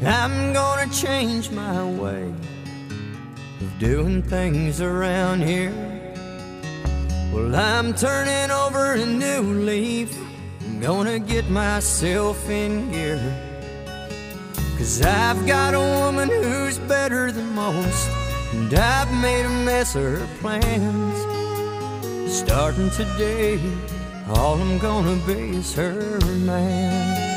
I'm gonna change my way of doing things around here. Well, I'm turning over a new leaf. I'm gonna get myself in gear. Cause I've got a woman who's better than most. And I've made a mess of her plans. Starting today, all I'm gonna be is her man.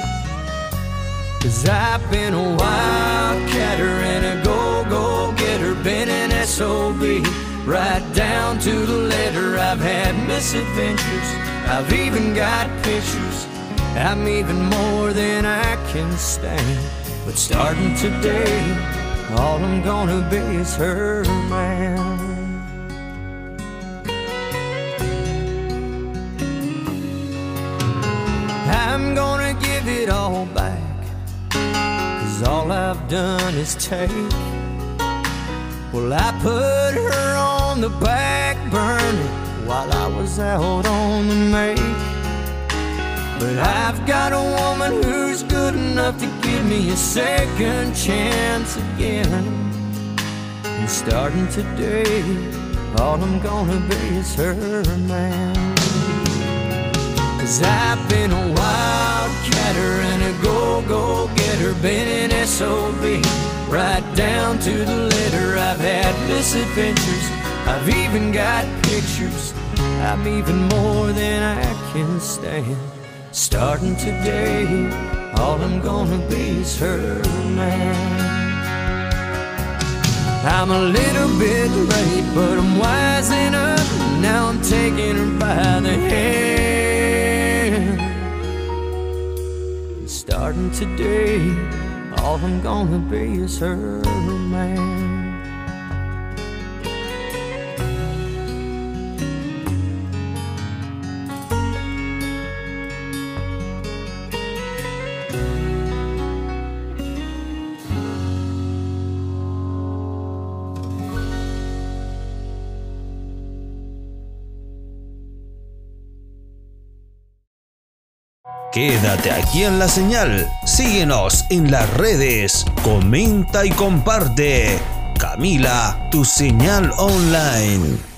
Cause I've been a wildcatter and a go-go-getter, been an SOB, right down to the letter. I've had misadventures, I've even got pictures. I'm even more than I can stand. But starting today, all I'm gonna be is her man. I'm gonna give it all back. Cause all I've done is take. Well, I put her on the back burner while I was out on the make. But I've got a woman who's good enough to give me a second chance again. And starting today, all I'm gonna be is her man. Cause I've been a wildcatter and a go-go-getter, been an SOB, right down to the letter. I've had misadventures, I've even got pictures. I'm even more than I can stand. Starting today, all I'm gonna be is her man. I'm a little bit late, but I'm wising up. Now I'm taking her by the hand. And starting today, all I'm gonna be is her man. Quédate aquí en la señal. Síguenos en las redes. Comenta y comparte. Camila, tu señal online.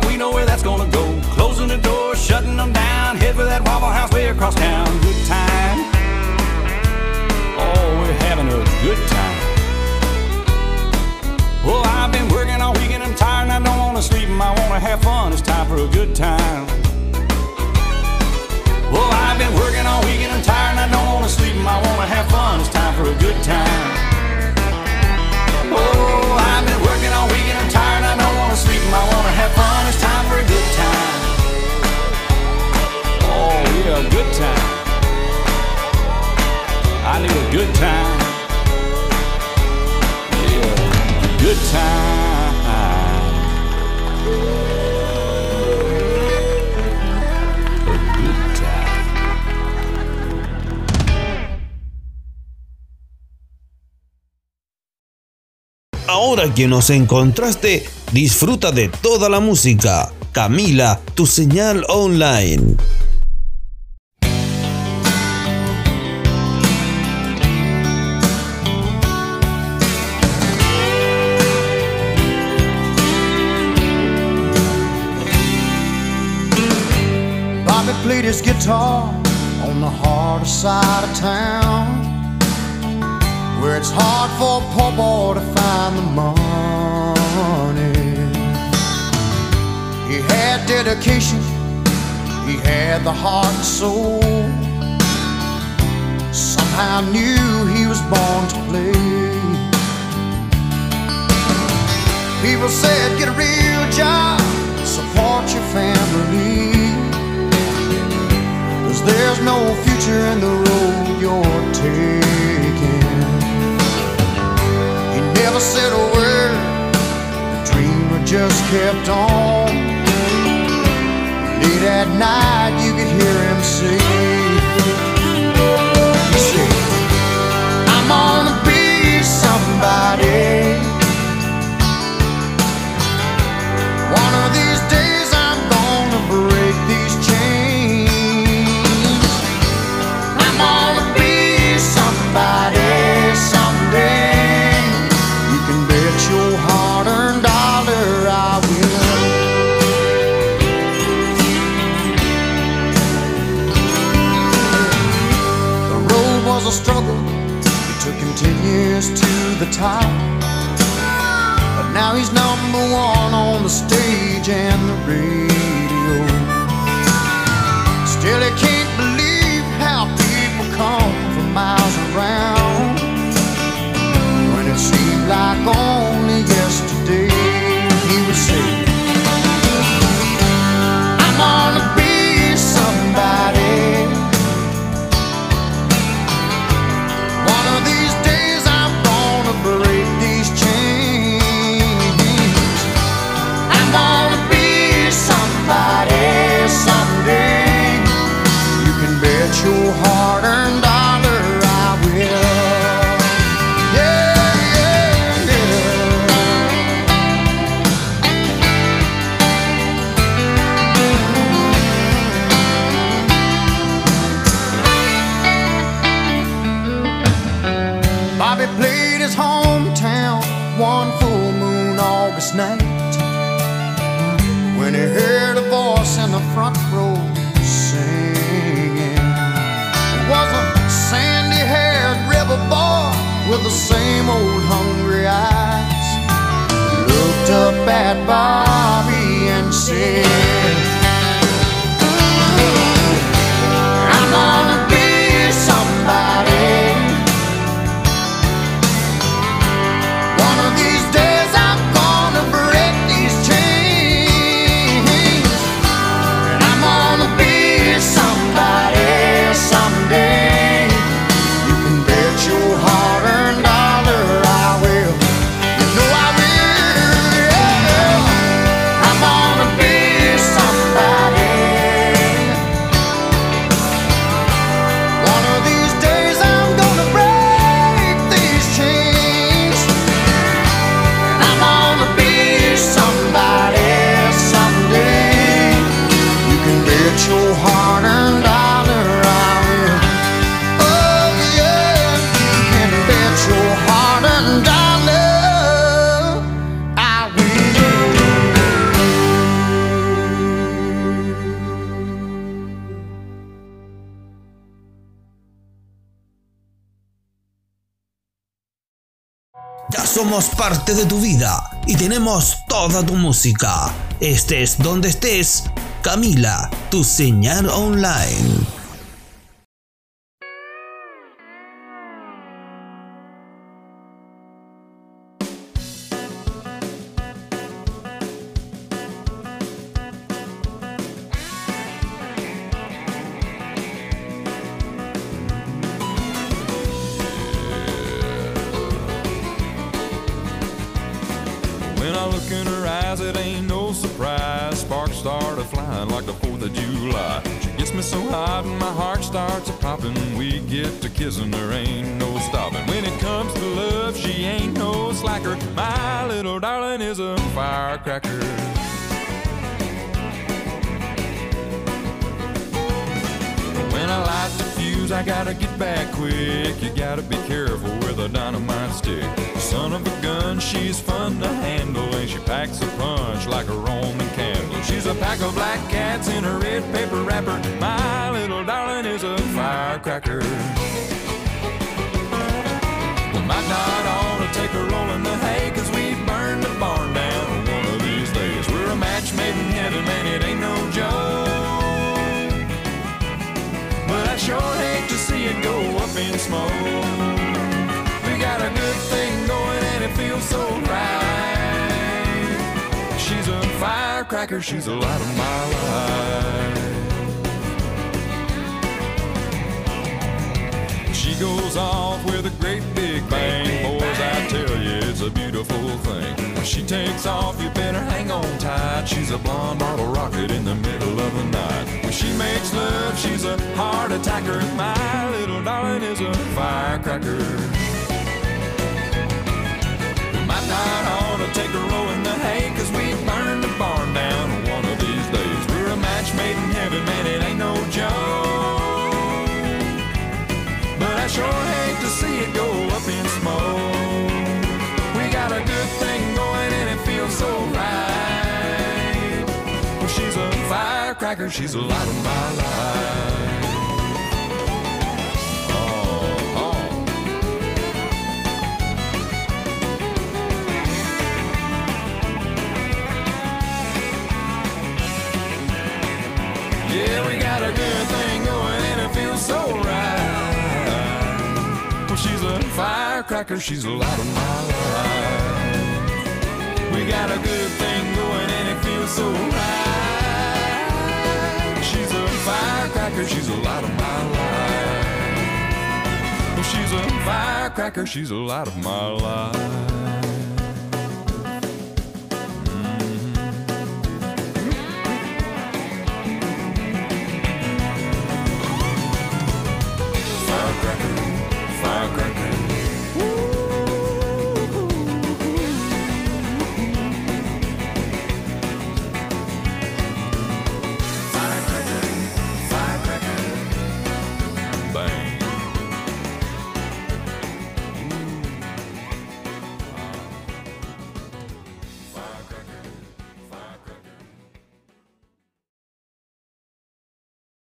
Four, we know where that's gonna go. Closing the door, shutting them down, head for that Waffle House way across town. Good time. Oh, we're having a good time. Well, I've been working all week and I'm tired and I don't wanna sleep and I wanna have fun. It's time for a good time. Well, I've been working all week and I'm tired and I don't wanna sleep and I wanna have fun. It's time for a good time. Oh, I've Ahora que nos encontraste, disfruta de toda la música. Camila, tu señal online. His guitar on the harder side of town, where it's hard for a poor boy to find the money. He had dedication, he had the heart and soul. Somehow knew he was born to play. People said, get a real job, support your family. There's no future in the road you're taking. He never said a word, the dreamer just kept on. Late at night, you could hear him say, top. But now he's number one on the stage and the radio. Still, he estés donde estés, Camila, tu señal online. she's the light of my life. She goes off with a great big bang, boys, I tell you, it's a beautiful thing. When she takes off, you better hang on tight. She's a blonde model rocket in the middle of the night. When she makes love, she's a heart attacker. My little darling is a firecracker. cracker, she's a light of my life. Oh, oh. Yeah, we got a good thing going and it feels so right. Well, she's a firecracker, she's a light of my life. We got a good thing going and it feels so right. firecracker, she's a light of my life. She's a firecracker, she's a light of my life.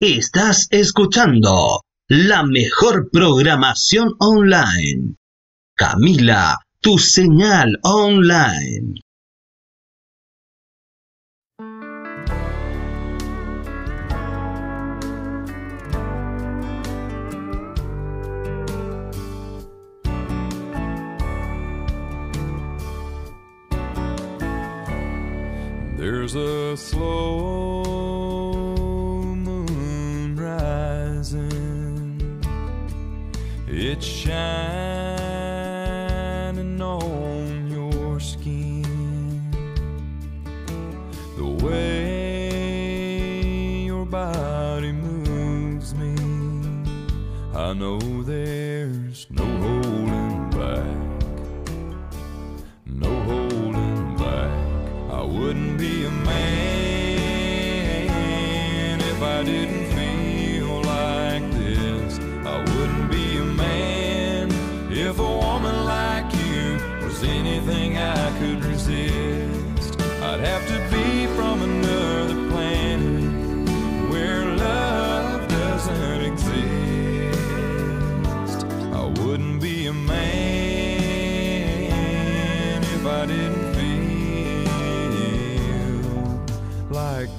Estás escuchando la mejor programación online. Camila, tu señal online. It's shining on your skin the way your body moves me. I know.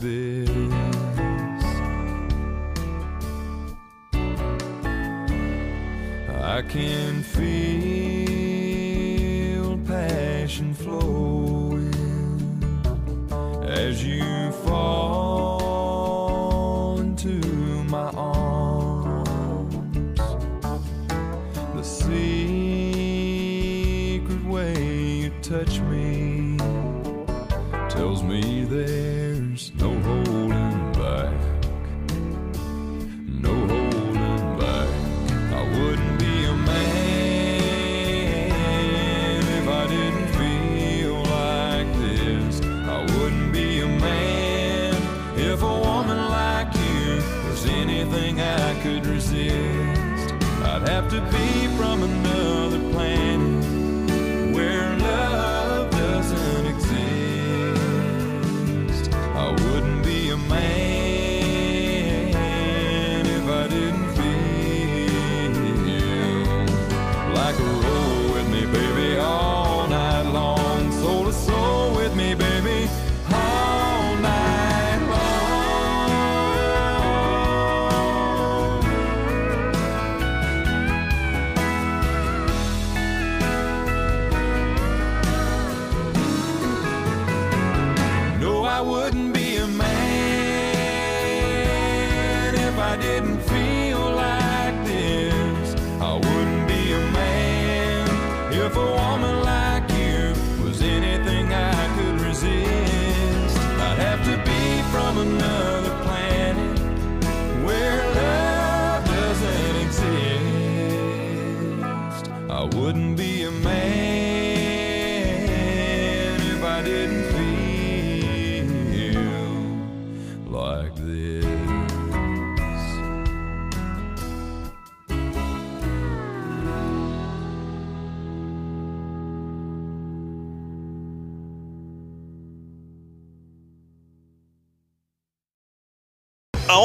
this. I can feel passion flowing as you fall into my arms. The secret way you touch me.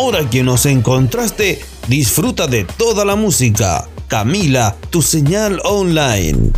Ahora que nos encontraste, disfruta de toda la música. Camila, tu señal online.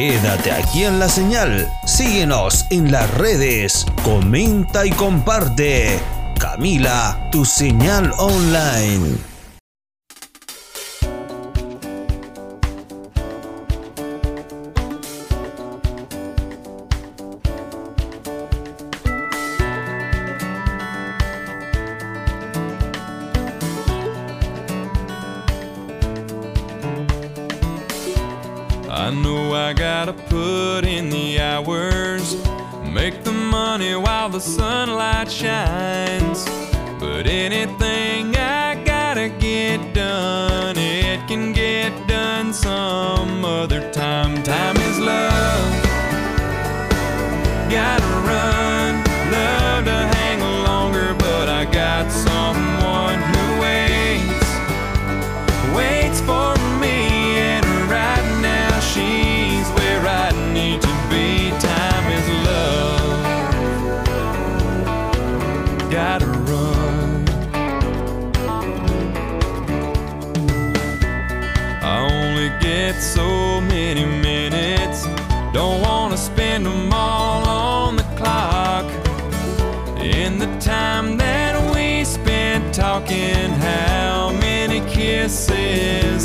Quédate aquí en la señal, síguenos en las redes, comenta y comparte. Camila, tu señal online.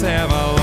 Have I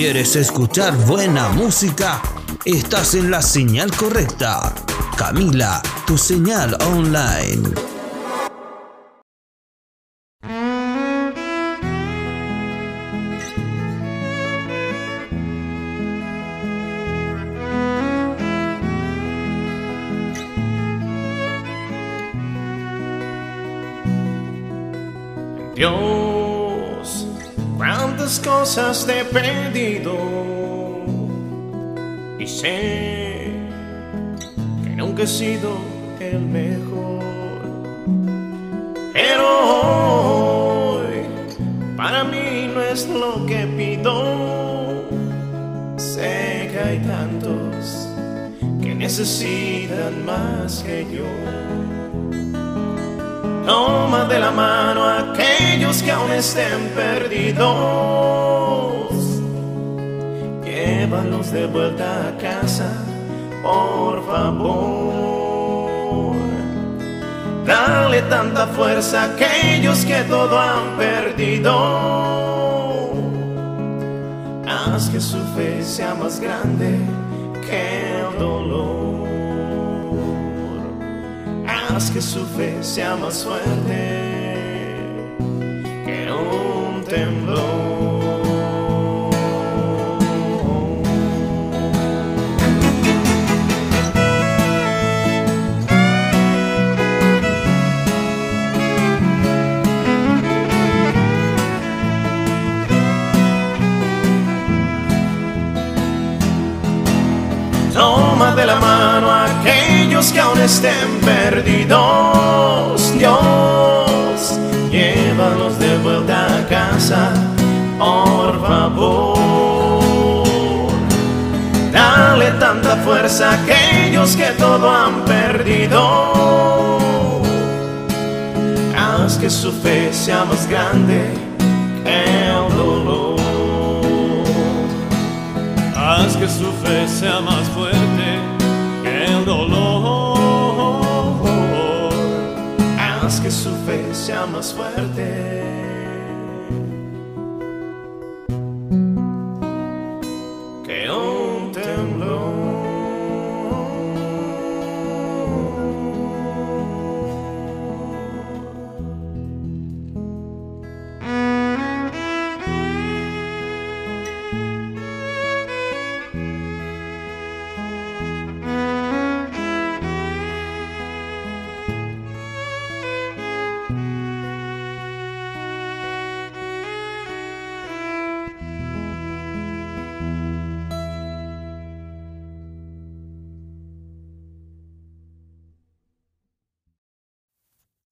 ¿Quieres escuchar buena música? Estás en la señal correcta. Camila, tu señal online. Te he pedido y sé que nunca he sido el mejor, pero hoy para mí no es lo que pido. Sé que hay tantos que necesitan más que yo. Toma de la mano a aquellos que aún estén perdidos. Llévalos de vuelta a casa, por favor. Dale tanta fuerza a aquellos que todo han perdido. Haz que su fe sea más grande que el dolor. Que su fe sea más fuerte que un temblor. Toma de la mano a que aún estén perdidos. Dios, llévalos de vuelta a casa, por favor. Dale tanta fuerza a aquellos que todo han perdido. Haz que su fe sea más grande que el dolor. Haz que su fe sea más más fuerte.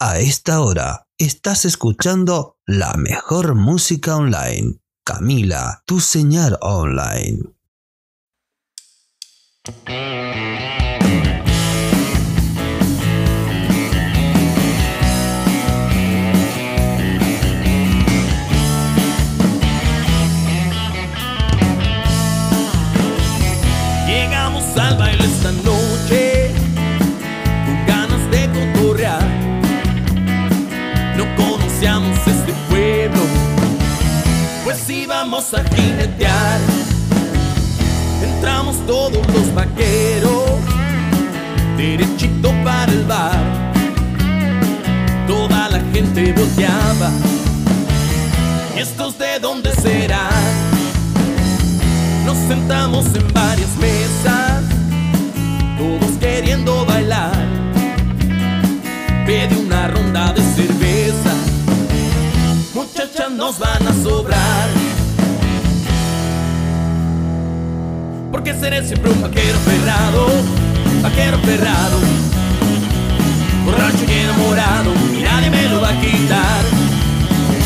A esta hora estás escuchando la mejor música online. Camila, tu señal online. Llegamos al baile a jinetear. Entramos todos los vaqueros, derechito para el bar. Toda la gente volteaba. ¿Y estos de dónde serán? Nos sentamos en varias mesas, todos queriendo bailar. Pide una ronda de cerveza, muchachas nos van a sobrar. Porque seré siempre un vaquero ferrado, vaquero ferrado, borracho y enamorado, y nadie me lo va a quitar.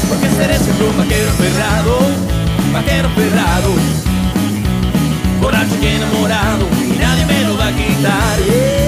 Porque seré siempre un vaquero ferrado, vaquero ferrado borracho y enamorado y nadie me lo va a quitar.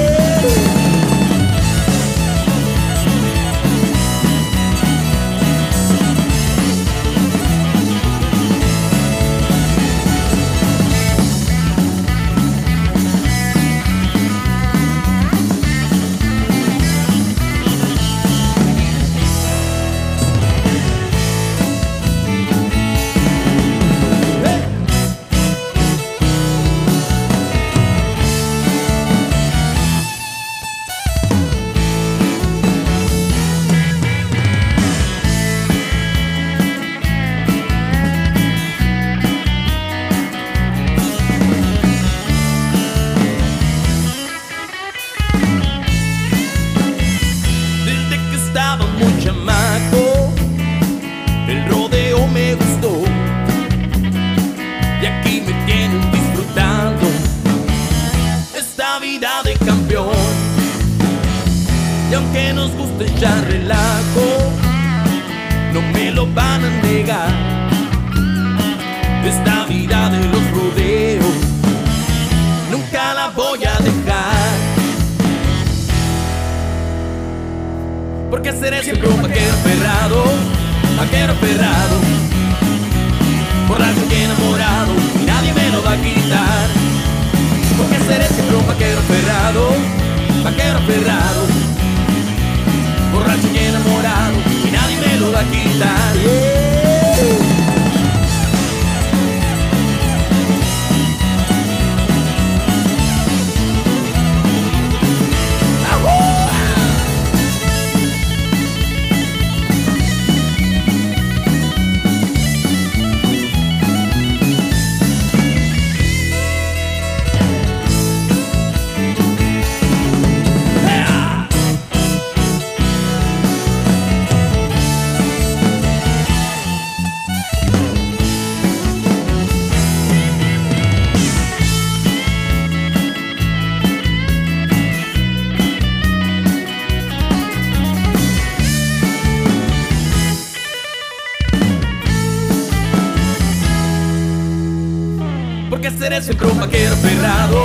Siempre un vaquero ferrado,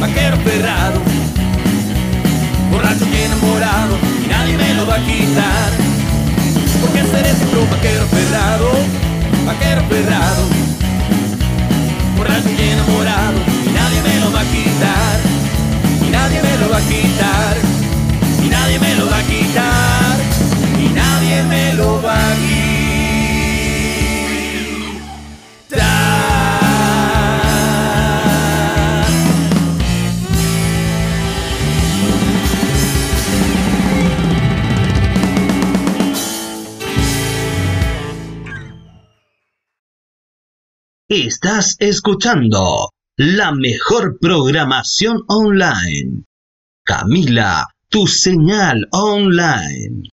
vaquero ferrado, borracho y enamorado, y nadie me lo va a quitar. Porque seré siempre un vaquero ferrado, vaquero ferrado, Estás escuchando la mejor programación online. Camila, tu señal online.